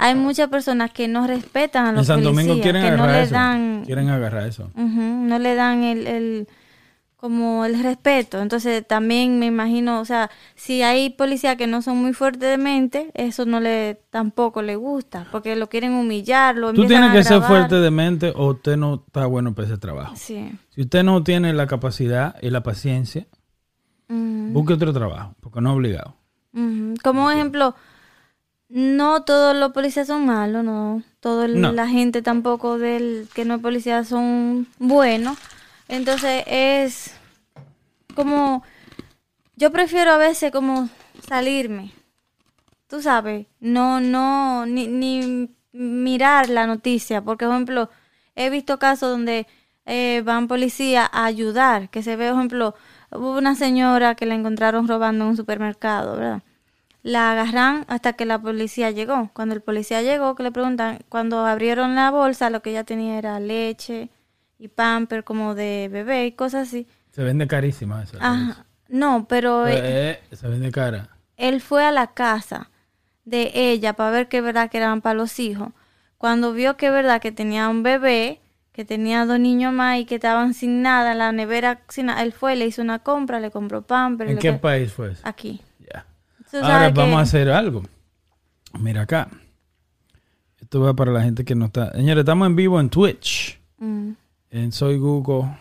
hay muchas personas que no respetan a
en
los
San
policías,
Domingo quieren
que no le
eso.
dan,
Quieren agarrar eso.
No le dan el, el, como el respeto. Entonces también me imagino, o sea, si hay policías que no son muy fuertes de mente, eso no le tampoco le gusta, porque lo quieren humillar, lo
Tú tienes que ser fuerte de mente o usted no está bueno para ese trabajo.
Sí.
Si usted no tiene la capacidad y la paciencia, busque otro trabajo, porque no es obligado.
Ujú. Como ejemplo, no todos los policías son malos, no. Toda
No.
la gente tampoco del que no es policía son buenos. Entonces es como, yo prefiero a veces como salirme, tú sabes, no, no, ni, ni mirar la noticia, porque por ejemplo, he visto casos donde eh, van policías a ayudar, que se ve, por ejemplo, hubo una señora que la encontraron robando en un supermercado, ¿verdad? La agarran hasta que la policía llegó. Cuando el policía llegó, que le preguntan, cuando abrieron la bolsa, lo que ella tenía era leche y pamper como de bebé y cosas así.
Se vende carísima esa.
Ajá. No, pero eh,
Eh, se vende cara.
él fue a la casa de ella para ver que es verdad que eran para los hijos. Cuando vio que verdad que tenía un bebé, que tenía dos niños más y que estaban sin nada en la nevera, sin nada, él fue, le hizo una compra, le compró pamper.
¿En qué
que-
país fue eso?
Aquí.
Ahora
que-
vamos a hacer algo. Mira acá. Esto va para la gente que no está. Señores, estamos en vivo en Twitch.
Mm,
En Soy Google,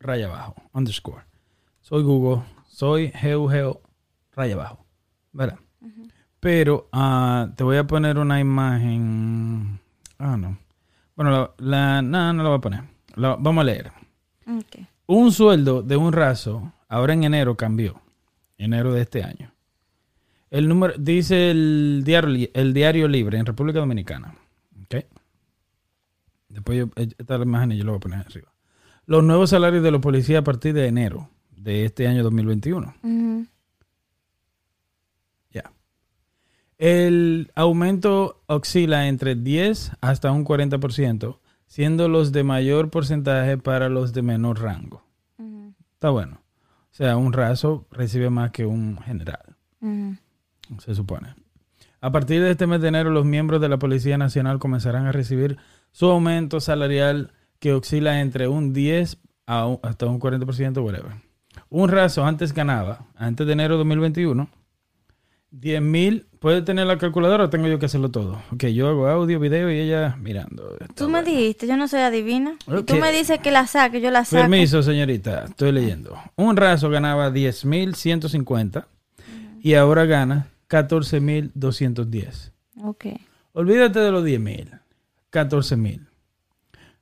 raya abajo, underscore. Soy Google, soy Geo Geo, raya abajo. ¿Verdad? Pero ah, te voy a poner una imagen. Ah, no. Bueno, la, la- no, no la voy a poner. La- vamos a leer. Un sueldo de un raso, ahora en enero cambió. Enero de este año. El número, dice el diario, el diario Libre en República Dominicana. ¿Ok? Después yo, eh, esta imagen yo la voy a poner arriba. Los nuevos salarios de los policías a partir de enero de este año 2021.
Ujú.
Ya. El aumento oscila entre 10 hasta un 40%, siendo los de mayor porcentaje para los de menor rango. Está bueno. O sea, un raso recibe más que un general,
Ujú.
Se supone. A partir de este mes de enero, los miembros de la Policía Nacional comenzarán a recibir su aumento salarial que oscila entre un 10 a un- hasta un 40%, whatever. Un raso antes ganaba, antes de enero de 2021, 10 mil. ¿Puede tener la calculadora o tengo yo que hacerlo todo? Ok, yo hago audio, video y ella mirando.
Tú me dijiste, yo no soy adivina. Y tú me dices que la saque, yo la saco.
Permiso, señorita, estoy leyendo. Un raso ganaba 10.150 y ahora gana 14.210.
Ok.
Olvídate de los 10.000.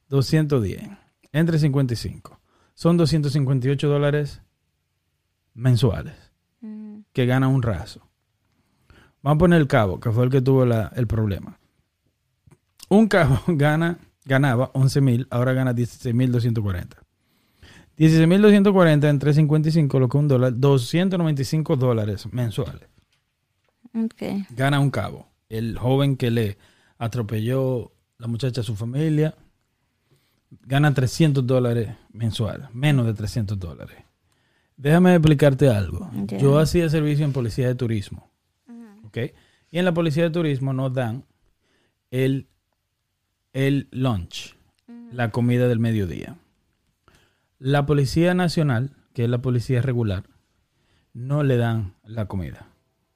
14.210. Entre 55. Son 258 dólares mensuales
Ujú.
que gana un raso. Vamos a poner el cabo, que fue el que tuvo la- el problema. Un cabo gana, ganaba 11.000, ahora gana 16.240. 16.240 entre 55, lo que un dólar, 295 dólares mensuales.
Ok.
Gana un cabo. El joven que le atropelló la muchacha a su familia, gana 300 dólares mensuales, menos de 300 dólares. Déjame explicarte algo. Yo hacía servicio en policía de turismo. ¿ok? Y en la policía de turismo nos dan el, el lunch, la comida del mediodía. La policía nacional, que es la policía regular, no le dan la comida.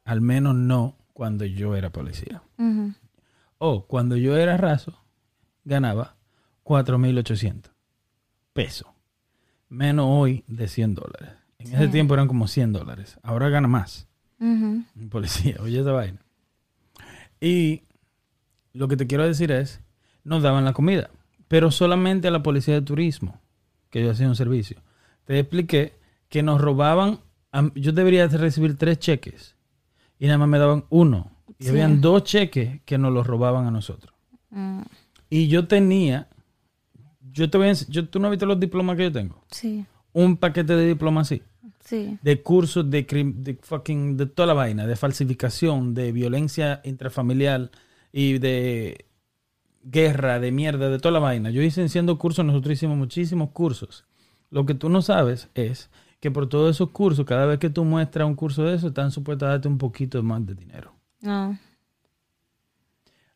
Al menos no cuando yo era policía. O cuando yo era raso, ganaba 4.800 pesos. Menos hoy de 100 dólares. En ese tiempo eran como 100 dólares. Ahora gana más. Un policía, oye esa vaina. Y lo que te quiero decir es, nos daban la comida, pero solamente a la policía de turismo, que yo hacía un servicio. Te expliqué que nos robaban, yo debería de recibir tres cheques y nada más me daban uno. Y
Sí.
habían dos cheques que nos los robaban a nosotros.
Mm,
Y yo tenía, yo te voy a yo, ¿tú no viste los diplomas que yo tengo?
Sí,
Un paquete de diplomas así
sí.
de cursos de, de fucking de toda la vaina, de falsificación, de violencia intrafamiliar y de guerra, de mierda, de toda la vaina. Yo hice siendo cursos, nosotros hicimos muchísimos cursos. Lo que tú no sabes es que por todos esos cursos, cada vez que tú muestras un curso de eso, están supuestos a darte un poquito más de dinero.
No.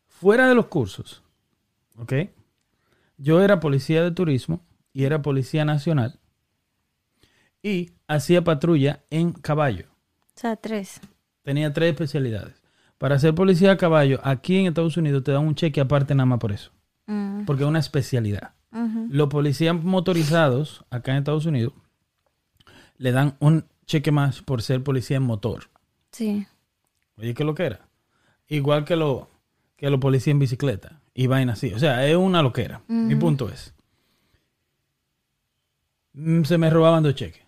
Fuera de los cursos, ¿ok? Yo era policía de turismo y era policía nacional y hacía patrulla en caballo.
O sea, tres.
Tenía tres especialidades. Para ser policía a caballo, aquí en Estados Unidos te dan un cheque aparte nada más por eso.
Mm,
Porque es una especialidad. Los policías motorizados acá en Estados Unidos le dan un cheque más por ser policía en motor.
Sí.
Oye, ¿qué lo que era? Igual que los que los policías en bicicleta y vaina así. O sea, es una loquera. Mi punto es. mm, Se me robaban dos cheques.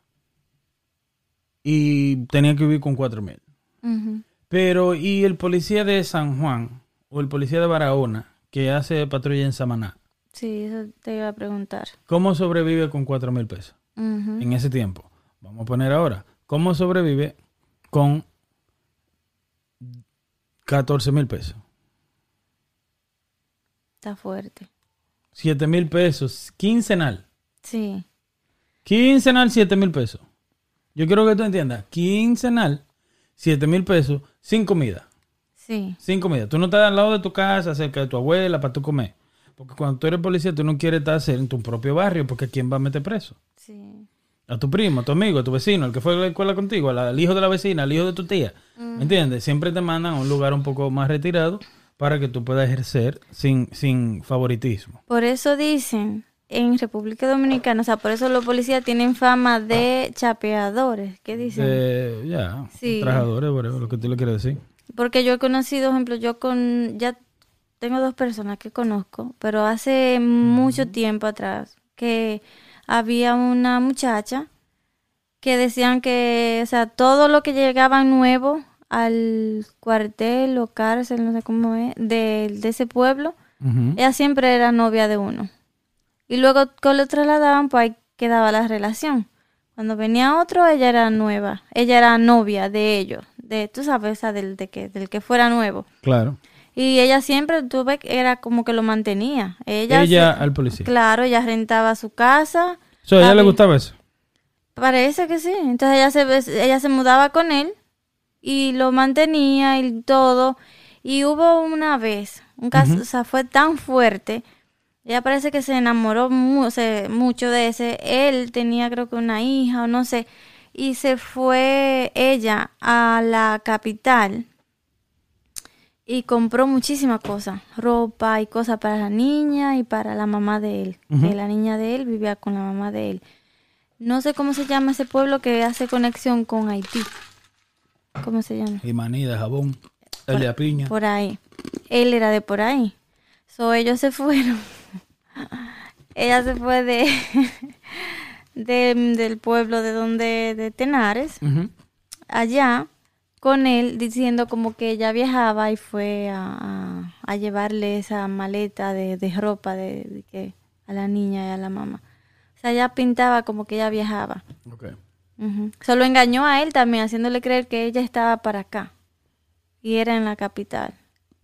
y tenía que vivir con 4 mil. Pero, ¿y el policía de San Juan o el policía de Barahona que hace patrulla en Samaná?
Sí, eso te iba a preguntar.
¿Cómo sobrevive con 4 mil pesos en ese tiempo? Vamos a poner ahora. ¿Cómo sobrevive con 14 mil pesos?
Está fuerte.
7 mil pesos quincenal.
Sí.
Quincenal, 7 mil pesos. Yo quiero que tú entiendas. Quincenal, 7 mil pesos sin comida.
Sí.
Sin comida. Tú no estás al lado de tu casa, cerca de tu abuela, para tú comer. Porque cuando tú eres policía, tú no quieres estar en tu propio barrio, porque ¿quién va a meter preso?
Sí.
A tu primo, a tu amigo, a tu vecino, el que fue a la escuela contigo, al, hijo de la vecina, al hijo de tu tía. ¿Me entiendes? Siempre te mandan a un lugar un poco más retirado para que tú puedas ejercer sin, sin favoritismo.
Por eso dicen en República Dominicana, o sea, por eso los policías tienen fama de chapeadores. ¿Qué dicen?
Ya,
Sí.
trabajadores, lo que tú le quieres decir.
Porque yo he conocido, ejemplo, yo con, ya tengo dos personas que conozco, pero hace mucho tiempo atrás que había una muchacha que decían que, o sea, todo lo que llegaba nuevo al cuartel o cárcel, no sé cómo es, de, de ese pueblo, ella siempre era novia de uno. Y luego que lo trasladaban, pues ahí quedaba la relación. Cuando venía otro, ella era nueva. Ella era novia de ellos. De, tú sabes, del, de que, del que fuera nuevo.
Claro.
Y ella siempre, que era como que lo mantenía. Ella,
Ella
se-
al policía.
claro, ella rentaba su casa.
So, ¿A ella le gustaba eso?
Parece que sí. Entonces ella se, ella se mudaba con él y lo mantenía y todo. Y hubo una vez, un caso, o sea, fue tan fuerte. Ella parece que se enamoró mu- se- mucho de ese. Él tenía creo que una hija o no sé. Y se fue ella a la capital y compró muchísimas cosas. Ropa y cosas para la niña y para la mamá de él. La niña de él vivía con la mamá de él. No sé cómo se llama ese pueblo que hace conexión con Haití. ¿Cómo se llama?
Y maní de jabón. El de piña.
Por ahí. Él era de por ahí. So ellos se fueron. Ella se fue de, de- del pueblo de donde de Tenares allá con él diciendo como que ella viajaba y fue a, llevarle esa maleta de, de ropa de, de que a la niña y a la mamá. O sea, ella pintaba como que ella viajaba.
Ok.
Ujú. Solo engañó a él también, haciéndole creer que ella estaba para acá. Y era en la capital.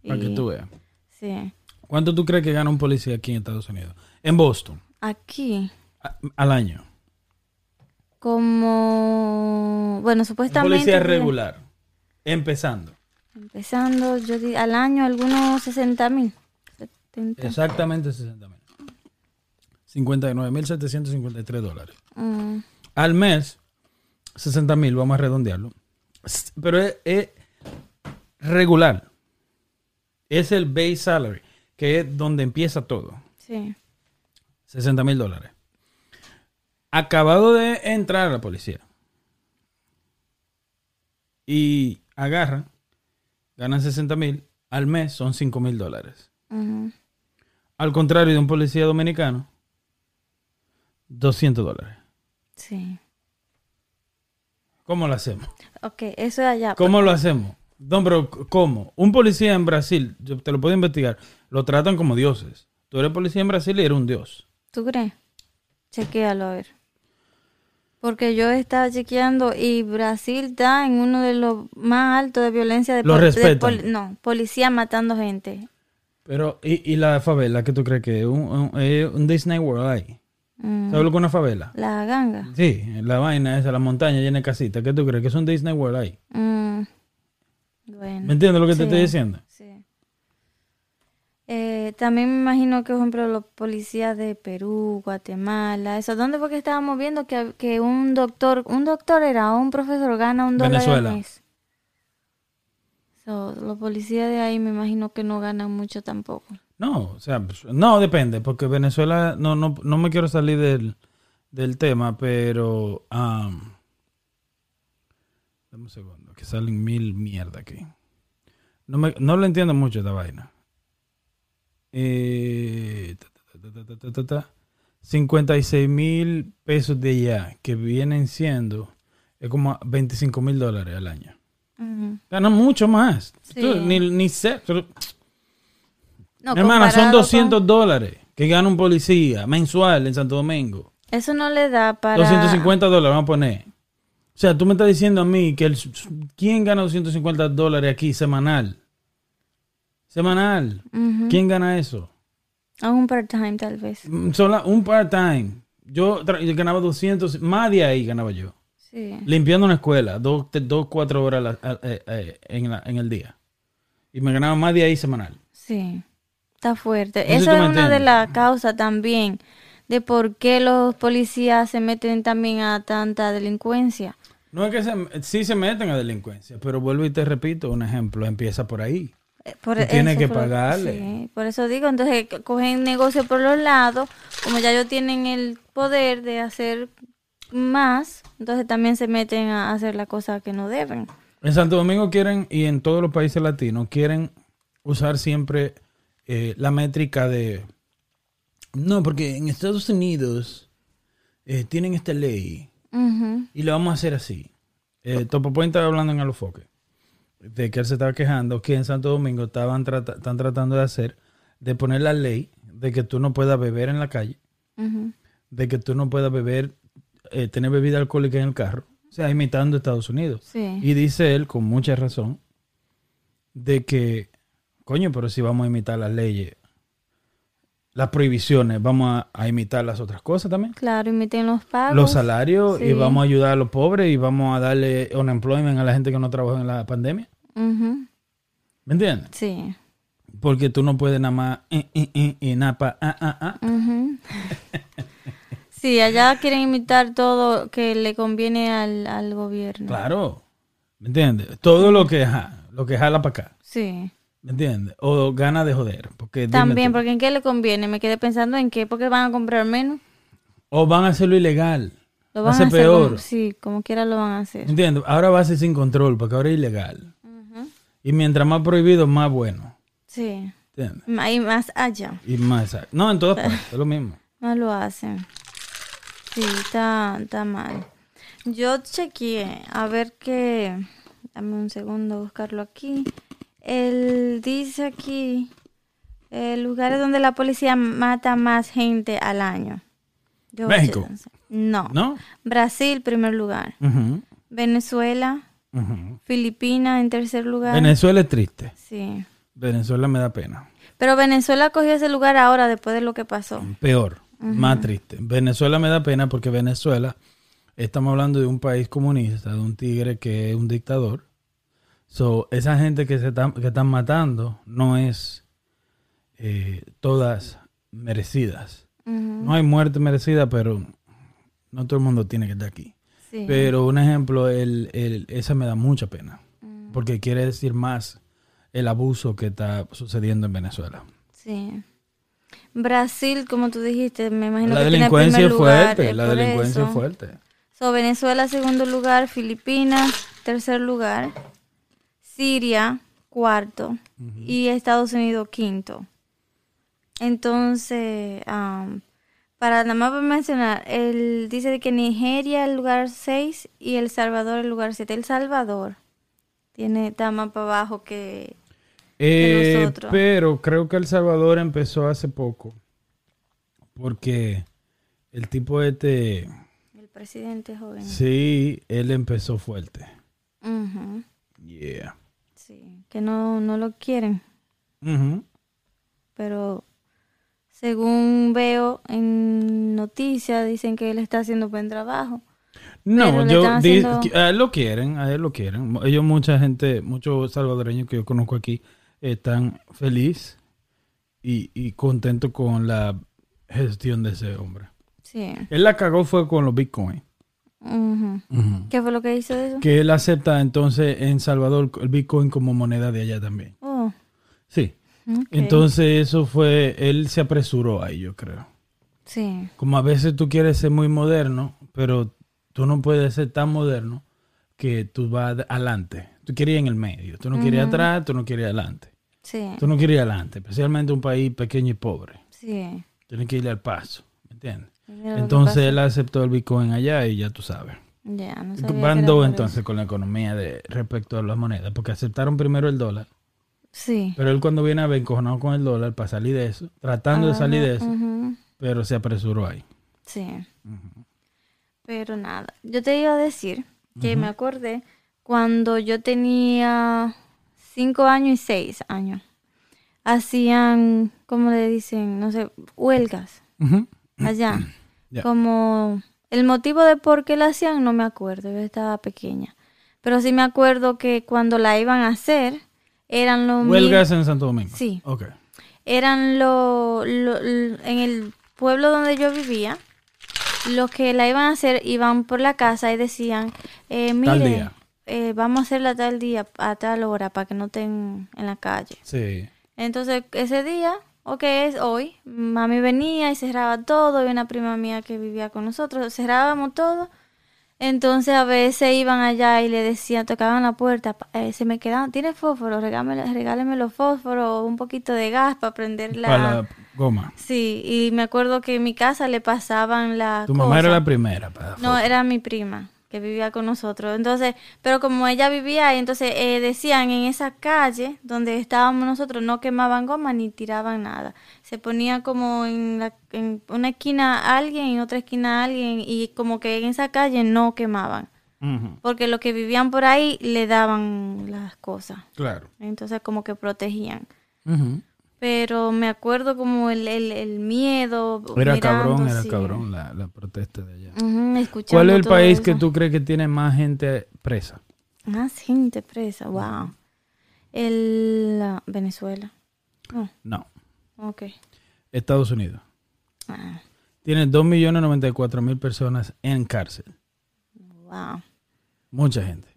Para que tú veas.
Sí.
¿Cuánto tú crees que gana un policía aquí en Estados Unidos? En Boston.
Aquí,
a- al año.
como... Bueno,
Un
supuestamente...
policía regular. Empezando.
Empezando, yo al año algunos 60 mil. 70.
Exactamente 60 mil. 59.753 dólares.
Mm,
Al mes, 60 mil, vamos a redondearlo. Pero es, es regular. Es el base salary, que es donde empieza todo.
sí.
60 mil dólares. Acabado de entrar a la policía. Y agarran, ganan 60 mil, al mes son 5 mil dólares. Al contrario de un policía dominicano, 200 dólares.
Sí.
¿Cómo lo hacemos?
Ok, eso es allá.
¿Cómo lo hacemos? No, pero ¿cómo? Un policía en Brasil, yo te lo puedo investigar, lo tratan como dioses. Tú eres policía en Brasil y eres un dios.
¿Tú crees? Chequéalo a ver. Porque yo estaba chequeando y Brasil está en uno de los más altos de violencia de,
Lo
pol- de pol- no, policía matando gente.
Pero, ¿y, y la favela? ¿Qué tú crees que es? Un, un- un Disney World ahí?
Mm,
¿Sabes lo que es una favela?
la ganga.
Sí, la vaina esa, la montaña llena de casitas. ¿Qué tú crees? Que es un Disney World ahí.
Mm, bueno.
¿Me entiendes lo que te estoy diciendo?
Sí. Eh, también me imagino que, por ejemplo, los policías de Perú, Guatemala, eso. ¿Dónde fue que estábamos viendo que, que un doctor, un doctor era, o un profesor gana un dólar
Venezuela.
al mes? So, los policías de ahí me imagino que no ganan mucho tampoco.
No, o sea, no depende, porque Venezuela, no, no, no me quiero salir del, del tema, pero... am, dame un segundo, que salen mil mierda aquí. No, me, no lo entiendo mucho esta vaina. Eh, ta, ta, ta, ta, ta, ta, ta. 56 mil pesos de allá, que vienen siendo es como 25 mil dólares al año. Ganan mucho más.
Sí.
Tú ni, ni sé.
No,
hermana, son
comparado
200 dólares que gana un policía mensual en Santo Domingo.
Eso no le da para...
250 dólares, vamos a poner. O sea, tú me estás diciendo a mí que el, ¿quién gana 250 dólares aquí semanal? Semanal. ¿Quién gana eso?
A un part-time tal vez.
Mm, Sola, un part-time. Yo, yo ganaba 200, más de ahí ganaba yo.
Sí.
Limpiando una escuela, dos, dos cuatro horas a la- a- eh, eh, en, la- en el día. Y me ganaba más de ahí semanal.
Sí. Está fuerte.
No tú
es una de las causas también de por qué los policías se meten también a tanta delincuencia.
No es que se, sí se meten a delincuencia, pero vuelvo y te repito, un ejemplo, empieza por ahí.
Eh, Por eso
que pagarle.
sí, por eso digo, entonces que cogen negocio por los lados, como ya ellos tienen el poder de hacer más, entonces también se meten a hacer las cosas que no deben.
En Santo Domingo quieren, y en todos los países latinos, quieren usar siempre eh, la métrica de... No, porque en Estados Unidos eh, tienen esta ley y lo vamos a hacer así. Eh, Topo estaba hablando en Alofoque de que él se estaba quejando que en Santo Domingo estaban trata- están tratando de hacer, de poner la ley de que tú no puedas beber en la calle, de que tú no puedas beber, eh, tener bebida alcohólica en el carro, o sea, imitando a Estados Unidos.
Sí.
Y dice él, con mucha razón, de que, coño, pero si vamos a imitar las leyes, las prohibiciones, vamos a, a imitar las otras cosas también.
Claro, imiten los pagos.
Los salarios y vamos a ayudar a los pobres y vamos a darle unemployment a la gente que no trabajó en la pandemia.
Ujú,
¿Me entiendes?
Sí.
Porque tú no puedes nada más eh, eh, eh, y napa, ah, ah, ah.
Sí, allá quieren imitar todo que le conviene al, al gobierno.
Claro. ¿Me entiendes? Todo lo que, ajá, lo que jala para acá.
Sí.
¿Me entiendes? O gana de joder. Porque
También, porque ¿en qué le conviene? Me quedé pensando en qué, porque van a comprar menos.
O van a hacerlo ilegal.
Lo van a hacer
peor.
como- sí, como quiera lo van a hacer.
¿Entiendes? Ahora va a ser sin control, porque ahora es ilegal. Y mientras más prohibido, más bueno.
Sí.
¿Entiendes?
Ahí más allá.
Y más exacto. No, en todas partes, es lo mismo.
No lo hacen. Sí, está, está mal. Yo chequeé a ver qué. Dame un segundo buscarlo aquí. Él dice aquí eh, lugares donde la policía mata más gente al año. Yo
México.
No.
¿No?
Brasil, primer lugar. Venezuela. Filipinas en tercer lugar.
Venezuela es triste.
sí.
Venezuela me da pena.
Pero Venezuela cogió ese lugar ahora después de lo que pasó.
Peor, más triste. Venezuela me da pena porque Venezuela, estamos hablando de un país comunista, de un tigre que es un dictador. So, esa gente que se están, que están matando no es eh, todas merecidas. No hay muerte merecida, pero no todo el mundo tiene que estar aquí.
sí.
Pero un ejemplo, el, el- esa me da mucha pena. Porque quiere decir más el abuso que está sucediendo en Venezuela.
Sí. Brasil, como tú dijiste, me imagino
La
que tiene
delincuencia
primer
es
lugar,
fuerte,
eh,
la delincuencia es fuerte.
So, Venezuela, segundo lugar, Filipinas, tercer lugar, Siria, cuarto, y Estados Unidos, quinto. Entonces, am, para nada más para mencionar, él dice que Nigeria el lugar 6 y El Salvador el lugar 7. El Salvador tiene, está más para abajo que...
Eh,
nosotros.
pero creo que El Salvador empezó hace poco. Porque el tipo este,
El presidente joven.
sí, él empezó fuerte. Yeah.
Que no, no lo quieren. Pero según veo en noticias dicen que él está haciendo buen trabajo.
No, yo
haciendo-
a él lo quieren, a él lo quieren. Ellos, mucha gente, muchos salvadoreños que yo conozco aquí, están feliz y, y contentos con la gestión de ese hombre.
Sí.
Él la cagó fue con los bitcoins.
Ujú. ¿Qué fue lo que hizo eso?
Que él acepta entonces en Salvador el bitcoin como moneda de allá también.
Oh,
Sí. Entonces eso fue, él se apresuró ahí, yo creo.
Sí,
Como a veces tú quieres ser muy moderno, pero tú no puedes ser tan moderno que tú vas ad- adelante. Tú quieres ir en el medio. Tú no quieres ir atrás, tú no quieres ir adelante.
sí,
Tú no quieres ir adelante, especialmente un país pequeño y pobre.
sí.
Tienes que irle al paso, ¿me entiendes? Entonces él aceptó el Bitcoin allá y ya tú sabes.
Ya, no sabía
Van dos entonces con la economía de respecto a las monedas, porque aceptaron primero el dólar.
Sí.
pero él cuando viene a ver encojonado con el dólar para salir de eso, tratando de salir de eso, pero se apresuró ahí.
Sí. Pero nada, yo te iba a decir que me acordé cuando yo tenía cinco años y seis años. Hacían, ¿cómo le dicen? No sé, huelgas allá. Como el motivo de por qué la hacían no me acuerdo, yo estaba pequeña. Pero sí me acuerdo que cuando la iban a hacer eran los
Huelgas en Santo Domingo.
Sí.
Ok.
eran lo, lo- lo- en el pueblo donde yo vivía, los que la iban a hacer iban por la casa y decían, eh, mire, eh, vamos a hacerla tal día, a tal hora, para que no estén en la calle.
Sí.
Entonces, ese día, o que es hoy, mami venía y cerraba todo, y una prima mía que vivía con nosotros, cerrábamos todo. Entonces, a veces iban allá y le decían, tocaban la puerta, eh, se me quedaban, ¿tiene fósforo? Regáleme, regáleme los fósforos, un poquito de gas para prender la...
Para la goma.
Sí, y me acuerdo que en mi casa le pasaban la
Tu mamá era la primera. Para
No, era mi prima que vivía con nosotros. Entonces, pero como ella vivía ahí, entonces eh, decían en esa calle donde estábamos nosotros no quemaban goma ni tiraban nada. Se ponía como en, la, en una esquina alguien y en otra esquina alguien y como que en esa calle no quemaban. Porque los que vivían por ahí le daban las cosas.
Claro.
Entonces como que protegían. Pero me acuerdo como el, el, el miedo.
Era
mirando,
cabrón, era
sí.
cabrón la, la protesta de allá. ¿Cuál es el país que tú crees que tiene más gente presa?
Más gente presa, wow. El ah, Venezuela. Oh,
No.
ok.
Estados Unidos.
Ah,
Tiene 2.094.000 personas en cárcel.
wow.
Mucha gente.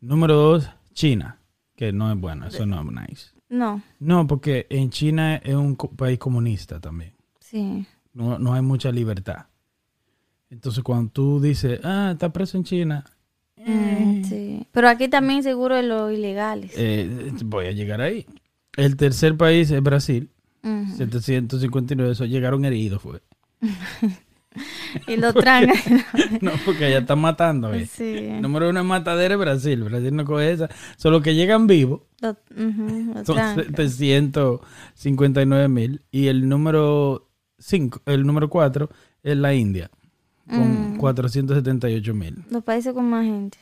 Número dos, China. Que no es bueno, eso no es nice.
No,
No, porque en China es un país comunista también.
sí.
No, no hay mucha libertad. Entonces cuando tú dices, ah, está preso en China,
Mm, sí. Pero aquí también seguro de los ilegales.
eh, voy a llegar ahí. El tercer país es Brasil.
Ujú.
759 eso llegaron heridos fue.
Y lo traen.
No, porque allá están matando. eh.
sí.
Número uno es matadera es Brasil. Brasil no coge esa. Solo que llegan vivos
ujú, lo
son
trancan.
759 mil. Y el número cinco, el número 4 es la India. Con
Mm.
478 mil.
Los países con más gente.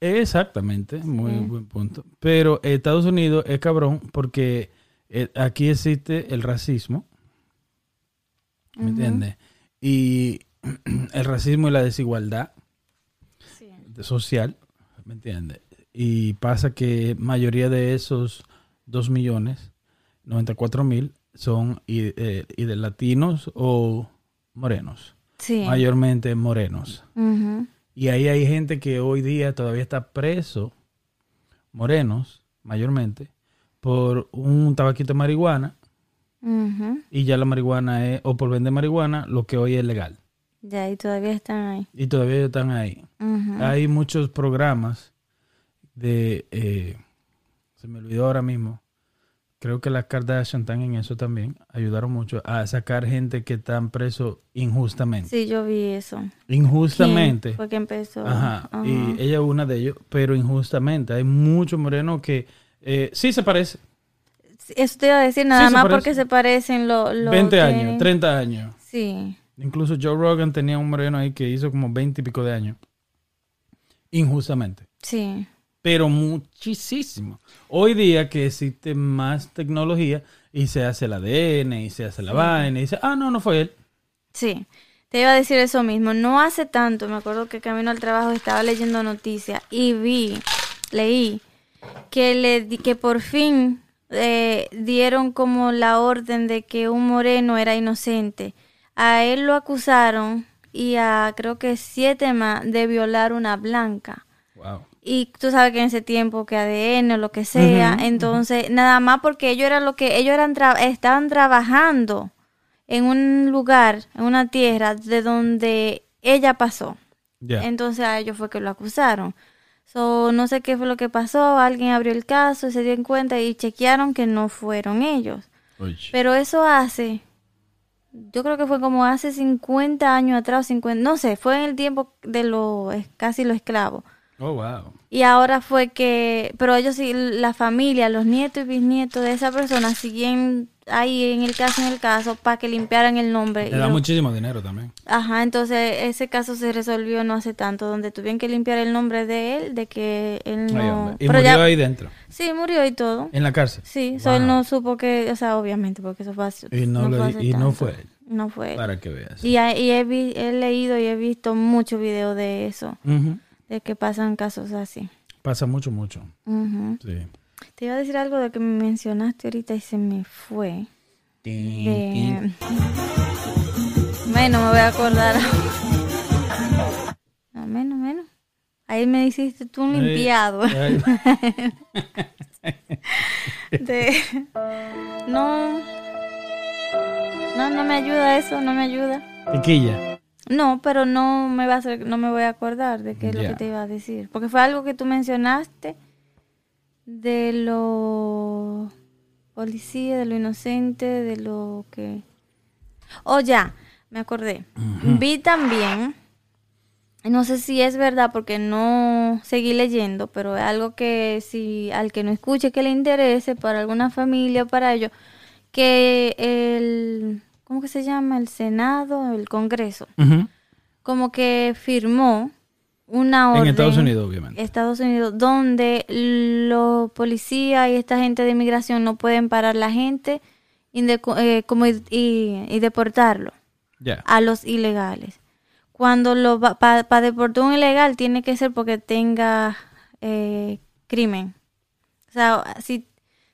Exactamente, muy buen punto. Pero Estados Unidos es cabrón porque eh, aquí existe el racismo. ¿Me entiendes? Y el racismo y la desigualdad de- social, ¿me entiendes? Y pasa que mayoría de esos 2 millones, 94 mil, son y, eh, y de latinos o morenos.
Sí.
Mayormente morenos. Y ahí hay gente que hoy día todavía está preso, morenos, mayormente, por un tabaquito de marihuana. Y ya la marihuana es, o por vender marihuana, lo que hoy es legal.
Ya, y todavía están ahí.
Y todavía están ahí. Hay muchos programas de... eh, se me olvidó ahora mismo. Creo que las Kardashian están en eso también. Ayudaron mucho a sacar gente que están presos injustamente.
Sí, yo vi eso.
Injustamente.
¿Quién Fue que empezó.
Ajá.
Ajá.
Y ella es una de ellos, pero injustamente. Hay muchos morenos que eh, sí se parece.
Eso te iba a decir, nada más porque se parecen los...
20 años, 30 años.
Sí.
Incluso Joe Rogan tenía un moreno ahí que hizo como 20 y pico de años. Injustamente.
Sí.
Pero muchísimo. Hoy día que existe más tecnología y se hace el ADN y se hace la vaina y dice, ah, no, no fue él.
Sí, te iba a decir eso mismo. No hace tanto, me acuerdo que camino al trabajo estaba leyendo noticias y vi, leí que le di- que por fin eh, dieron como la orden de que un moreno era inocente. A él lo acusaron y a creo que siete más de violar una blanca.
Wow.
Y tú sabes que en ese tiempo que ADN o lo que sea, entonces nada más porque ellos eran lo que ellos eran tra- estaban trabajando en un lugar, en una tierra de donde ella pasó. Entonces a ellos fue que lo acusaron. So, no sé qué fue lo que pasó, alguien abrió el caso y se dio cuenta y chequearon que no fueron ellos.
Oye.
Pero eso hace yo creo que fue como hace 50 años atrás, 50, no sé, fue en el tiempo de los, casi los esclavos.
Oh, wow.
Y ahora fue que, pero ellos sí, la familia, los nietos y bisnietos de esa persona siguen ahí en el caso, en el caso, para que limpiaran el nombre.
Le da
lo-
muchísimo dinero también.
Ajá, entonces ese caso se resolvió no hace tanto, donde tuvieron que limpiar el nombre de él, de que él
Ay,
no...
hombre. Y
pero
murió
ya-
ahí dentro,
Sí, murió y todo.
en la cárcel.
Sí, so él
Wow.
no supo que, o sea, obviamente, porque eso fue hace-
Y no, lo-
fue
y no fue él,
No fue él.
para que veas.
Y, he, vi- he leído y he visto muchos videos de eso, de que pasan casos así.
Pasa mucho, mucho. Sí.
Te iba a decir algo de que me mencionaste ahorita y se me fue. De... Bueno, me voy a acordar. No, menos, menos. Ahí me hiciste tú un limpiado.
ay.
De... No. No, no me ayuda eso, no me ayuda.
Piquilla.
No, pero no me va a hacer, no me voy a acordar de qué es lo que te iba a decir. Porque fue algo que tú mencionaste de lo policía, de lo inocente, de lo que... Oh, ya, me acordé. Vi también, no sé si es verdad porque no seguí leyendo, pero es algo que si al que no escuche que le interese, para alguna familia o para ellos, que el... ¿Cómo que se llama? El Senado, el Congreso como que firmó una orden
En Estados Unidos, obviamente.
Estados Unidos donde los policías y esta gente de inmigración no pueden parar la gente indeco- eh, como y, y- y deportarlo a los ilegales cuando lo para deportar un ilegal tiene que ser porque tenga eh, crimen o sea si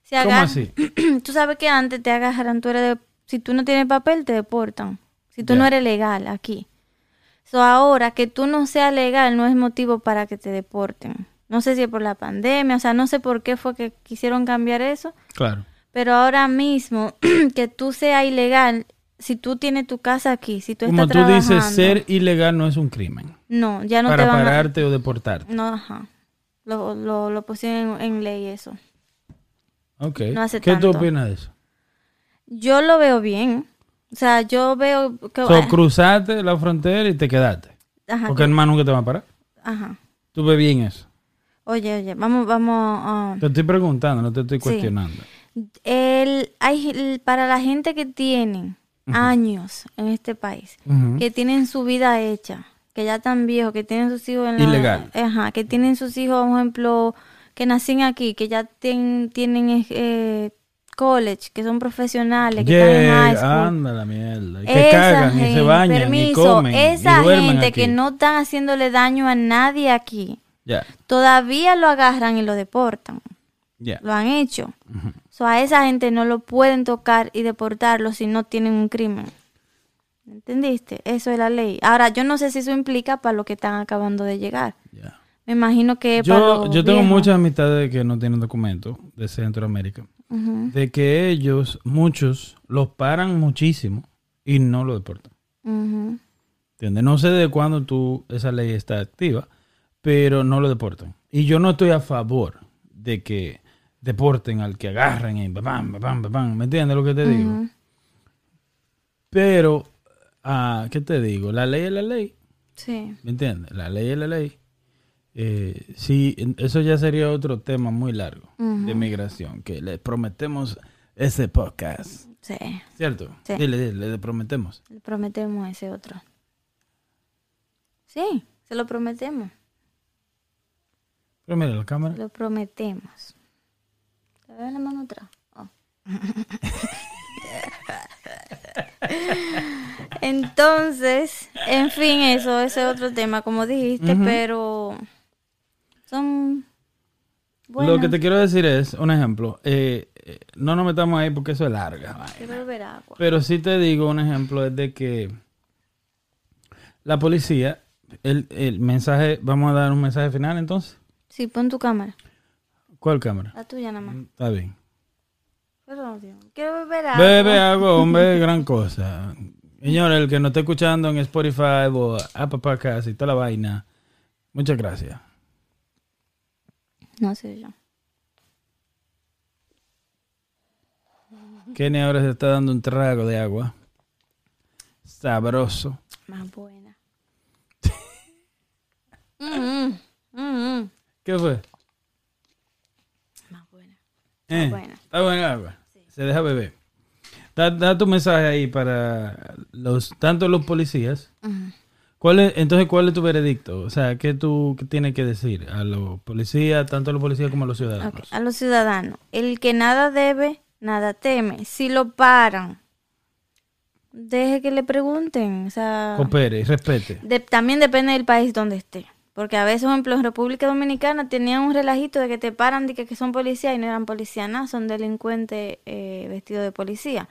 si
¿Cómo
agar-
así?
tú sabes que antes te agarran, tú eres de- si tú no tienes papel, te deportan. Si tú no eres legal aquí. So, ahora que tú no seas legal no es motivo para que te deporten. No sé si es por la pandemia, o sea, no sé por qué fue que quisieron cambiar eso,
Claro.
pero ahora mismo que tú seas ilegal, si tú tienes tu casa aquí, si tú
Como
estás
tú dices,
trabajando,
ser ilegal no es un crimen.
no, ya no
para
te van a-
pararte o deportarte.
No, ajá. Lo, lo, lo pusieron en, en ley eso.
Ok.
No hace
¿Qué tú
tanto.
opinas de eso?
Yo lo veo bien. O sea, yo veo que...
So, cruzaste la frontera y te quedaste.
Ajá,
Porque el más nunca te va a parar.
ajá.
Tú ves bien eso.
Oye, oye, vamos, vamos. ah,
Te estoy preguntando, no te estoy
Sí.
cuestionando.
el, hay, el- para la gente que tienen años en este país, que tienen su vida hecha, que ya están viejos, que tienen sus hijos en la...
Ilegal.
Ajá, que tienen sus hijos, por ejemplo, que nacen aquí, que ya ten- tienen eh, college, que son profesionales, que están en high
Yeah,
school.
anda la mierda. Y que
Esa
cagan y se
gente,
bañan y
permiso,
comen
esa
y
gente
aquí.
que no están haciéndole daño a nadie aquí, todavía lo agarran y lo deportan.
ya.
Lo han hecho. So, a esa gente no lo pueden tocar y deportarlo si no tienen un crimen. ¿Entendiste? Eso es la ley. Ahora, yo no sé si eso implica para los que están acabando de llegar. Me imagino que para
Yo,
los
yo tengo
viejos.
muchas amistades que no tienen documento de Centroamérica. De que ellos, muchos, los paran muchísimo y no lo deportan. ¿Entiendes? No sé de cuándo tú, esa ley está activa, pero no lo deportan. Y yo no estoy a favor de que deporten al que agarren y bam, bam, bam, bam. ¿Me entiendes lo que te digo? Pero, ah, ¿qué te digo? La ley es la ley.
Sí.
¿Me entiendes? La ley es la ley. Eh, sí, eso ya sería otro tema muy largo de migración, que le prometemos ese podcast.
Sí.
¿Cierto?
Sí.
Dile, dile, le prometemos.
Le prometemos ese otro. Sí, se lo prometemos.
Pero mira la cámara.
Lo prometemos. ¿Te ves la mano atrás? Oh. Entonces, en fin, eso, ese es otro tema, como dijiste, pero son
Lo que
buenas.
te quiero decir es, un ejemplo, eh, eh, no nos metamos ahí porque eso es larga.
Quiero beber agua.
Pero sí te digo, un ejemplo es de que la policía, el, el mensaje, vamos a dar un mensaje final entonces.
Sí, pon tu cámara.
¿Cuál cámara?
La tuya nada más.
Está bien.
Perdón. Quiero beber agua.
Bebe agua, hombre, gran cosa. Señores, el que nos esté escuchando en Spotify o Apple Podcast y toda la vaina, muchas gracias.
No sé yo.
Kenny ahora se está dando un trago de agua. Sabroso.
Más buena. Mm, mm, mm,
¿Qué fue?
Más buena.
Eh,
buena.
Está buena agua. Se deja beber. Da, da tu mensaje ahí para los tanto los policías. ¿Cuál es, entonces, ¿cuál es tu veredicto? O sea, ¿qué tú qué tienes que decir a los policías, tanto a los policías como a los ciudadanos?
A los ciudadanos. El que nada debe, nada teme. Si lo paran, deje que le pregunten. O sea,
Coopere y respete.
de- también depende del país donde esté. Porque a veces, por ejemplo, en República Dominicana tenían un relajito de que te paran de que, que son policías y no eran policías, nada, son delincuentes eh, vestidos de policía.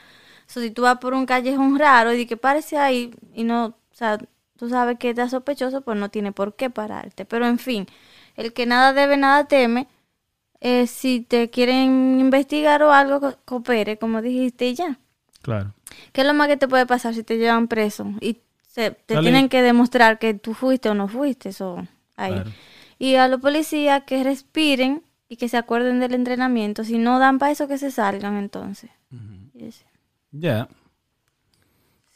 So, si tú vas por un callejón raro y de que parece ahí y no, o sea, tú sabes que está sospechoso, pues no tiene por qué pararte. Pero en fin, el que nada debe, nada teme. eh, si te quieren investigar o algo, co- coopere, como dijiste, y ya.
Claro.
¿Qué es lo más que te puede pasar si te llevan preso? Y se, te
Dale.
tienen que demostrar que tú fuiste o no fuiste, eso ahí.
Claro.
Y a los policías que respiren y que se acuerden del entrenamiento. Si no dan para eso, que se salgan entonces.
Ya.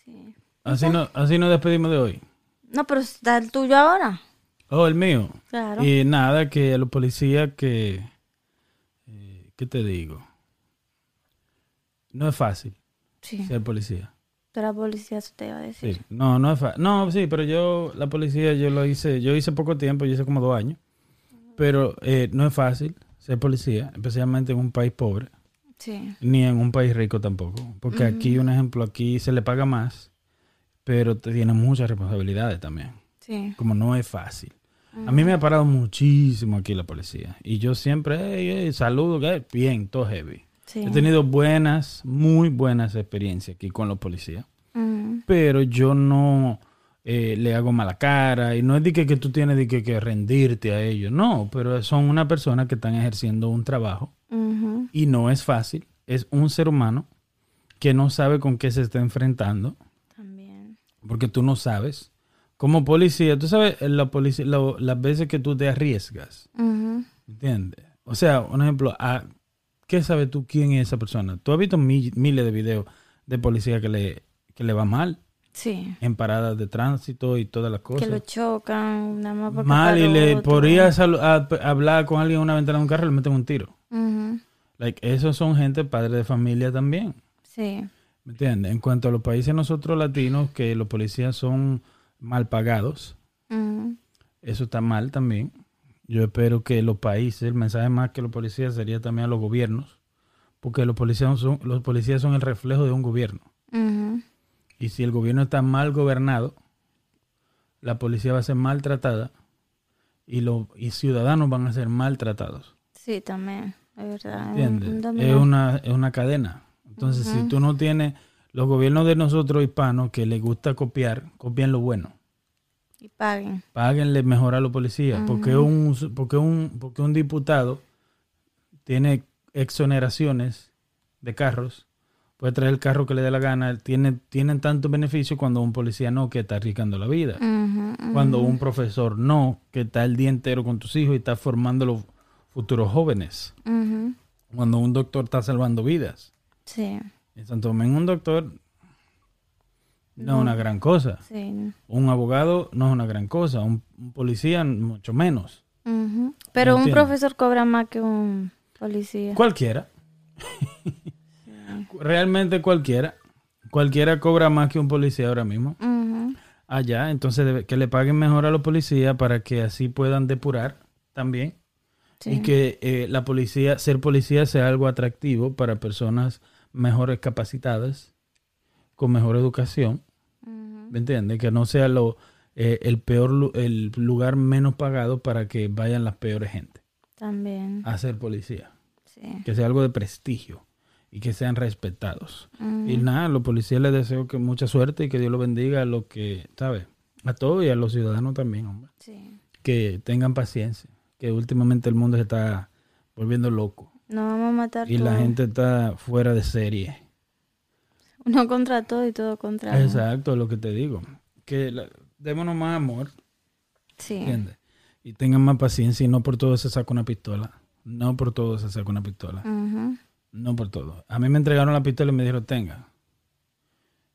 sí.
Así no, así nos despedimos de hoy.
No, pero está el tuyo ahora.
Oh, el mío.
Claro.
Y nada, que a los policías que... eh, ¿Qué te digo? No es fácil
Sí.
ser policía.
Pero la policía te iba a decir.
Sí. No, no es fácil. No, sí, pero yo, la policía, yo lo hice, yo hice poco tiempo, yo hice como dos años. Pero eh, no es fácil ser policía, especialmente en un país pobre,
Sí.
ni en un país rico tampoco. Porque aquí, un ejemplo, aquí se le paga más, pero te tiene muchas responsabilidades también.
Sí.
Como no es fácil. A mí me ha parado muchísimo aquí la policía. Y yo siempre, hey, hey, saludo, bien, todo heavy.
Sí.
He tenido buenas, muy buenas experiencias aquí con los policías.
Mm,
Pero yo no eh, le hago mala cara. Y no es de que, que tú tienes de que, que rendirte a ellos. No, pero son una persona que están ejerciendo un trabajo. Y no es fácil. Es un ser humano que no sabe con qué se está enfrentando. Porque tú no sabes. Como policía, tú sabes la policía, las veces que tú te arriesgas.
Ujú,
¿Entiendes? O sea, un ejemplo, ¿a ¿qué sabes tú quién es esa persona? Tú has visto mi- miles de videos de policía que le, que le va mal
Sí.
en paradas de tránsito y todas las
Que
cosas.
lo chocan, nada más porque
Mal y le
otro.
podría salu- a- hablar con alguien en una ventana de un carro y le meten un tiro.
Ujú,
Like, esos son gente, padres de familia también.
Sí.
¿Me entiendes? En cuanto a los países nosotros latinos, que los policías son mal pagados,
Ujú,
eso está mal también. Yo espero que los países, el mensaje más que los policías sería también a los gobiernos, porque los policías son, los policías son el reflejo de un gobierno. Y si el gobierno está mal gobernado, la policía va a ser maltratada y los y ciudadanos van a ser maltratados.
Sí, también. Es verdad. es
una, es una cadena. Entonces, si tú no tienes los gobiernos de nosotros hispanos que les gusta copiar, copian lo bueno.
Y paguen.
Páguenle mejor a los policías. porque, un, porque, un, porque un diputado tiene exoneraciones de carros, puede traer el carro que le dé la gana, tiene, tienen tantos beneficios cuando un policía no, que está arriesgando la vida. Cuando un profesor no, que está el día entero con tus hijos y está formando los futuros jóvenes. Cuando un doctor está salvando vidas.
Sí,
En Santo Domingo un doctor no es una gran cosa.
sí.
Un abogado no es una gran cosa. Un, un policía mucho menos.
Pero un
Entiendo.
profesor cobra más que un policía.
Cualquiera. Realmente cualquiera. Cualquiera cobra más que un policía ahora mismo. Allá, entonces que le paguen mejor a los policías para que así puedan depurar también.
sí.
Y que eh, la policía, ser policía sea algo atractivo para personas mejores capacitadas, con mejor educación.
Ujú,
¿Me entiendes? Que no sea lo, eh, el peor el lugar menos pagado para que vayan las peores gente
También.
a ser policía.
Sí.
Que sea algo de prestigio y que sean respetados. Y nada, a los policías les deseo que mucha suerte y que Dios los bendiga a los que, ¿sabes? A todos y a los ciudadanos también, hombre.
sí.
Que tengan paciencia, que últimamente el mundo se está volviendo loco
No vamos a matar
y la gente está fuera de serie.
Uno contra todo y todo contra uno.
Exacto, lo que te digo. Que la- démonos más amor,
Sí.
¿entiendes? Y tengan más paciencia y no por todo se saca una pistola. No por todo se saca una pistola. No por todo. A mí me entregaron la pistola y me dijeron, tenga.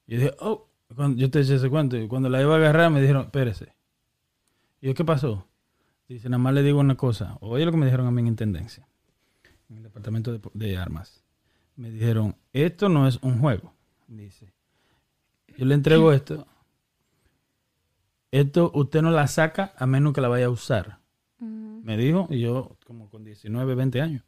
Y yo dije, oh, cuando, yo te eché ese cuento, y cuando la iba a agarrar me dijeron, espérese. Y yo, ¿qué pasó? Dice, nada más le digo una cosa. Oye lo que me dijeron a mí en Intendencia, en el departamento de, de armas. Me dijeron, esto no es un juego. Dice, yo le entrego esto. Esto usted no la saca a menos que la vaya a usar. Me dijo, y yo como con 19, 20 años.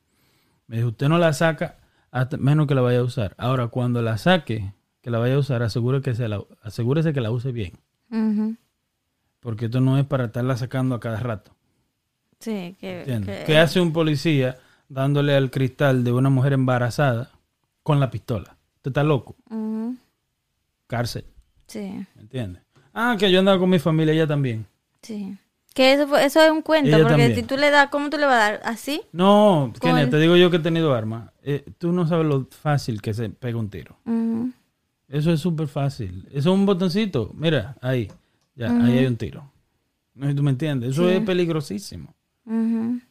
Me dijo, usted no la saca a menos que la vaya a usar. Ahora, cuando la saque, que la vaya a usar, asegure que se la, asegúrese que la use bien. Porque esto no es para estarla sacando a cada rato.
Sí, que, que-
¿Qué hace un policía dándole al cristal de una mujer embarazada con la pistola? Usted está loco. Cárcel.
Sí,
¿Me entiendes? Ah, que yo andaba con mi familia, ella también.
sí. Que eso, fue- eso es un cuento,
Ella
porque
también.
si tú le das, ¿cómo tú le vas a dar? ¿Así?
No,
Con-
Kenneth, te digo yo que he tenido armas. Eh, tú no sabes lo fácil que se pega un tiro. Eso es súper fácil. Eso es un botoncito. Mira, ahí. Ya, ahí hay un tiro. No sé si tú me entiendes. Eso es peligrosísimo.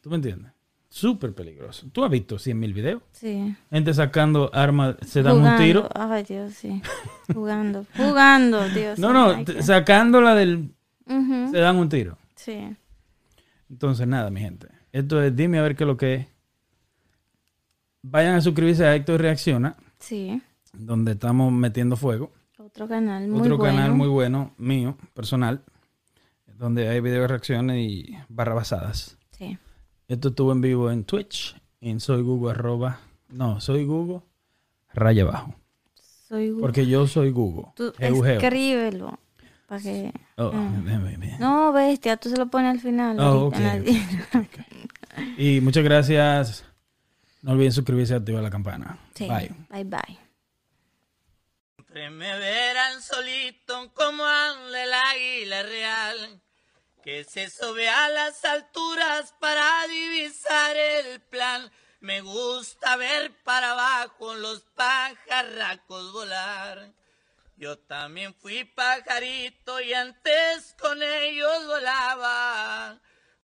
¿Tú me entiendes? Súper peligroso. ¿Tú has visto 100 mil videos?
Sí.
Gente sacando armas, se dan un tiro.
Ay, Dios, sí. Jugando. Jugando, Dios.
No, no,
que-
sacándola del... Se dan un tiro.
Sí.
Entonces, nada, mi gente. Esto es Dime a ver qué es lo que es. Vayan a suscribirse a Héctor Reacciona,
Sí.
donde estamos metiendo fuego.
Otro canal muy
Otro
bueno.
canal muy bueno, mío, personal, donde hay video de reacciones y barrabasadas.
Sí.
Esto estuvo en vivo en Twitch, en soy Google arroba, no, soy Google raya abajo.
Soy Gu-
Porque yo soy Google.
Tú
Eugeo.
escríbelo. Para que...
Oh,
Ah. No, bestia, tú se lo pones al final.
Oh. Y muchas gracias. No olviden suscribirse y activar la campana.
Sí.
Bye.
Bye, bye.
Siempre me verán solito como anda el águila real, que se sube a las alturas para divisar el plan. Me gusta ver para abajo los pajarracos volar. Yo también fui pajarito y antes con ellos volaba.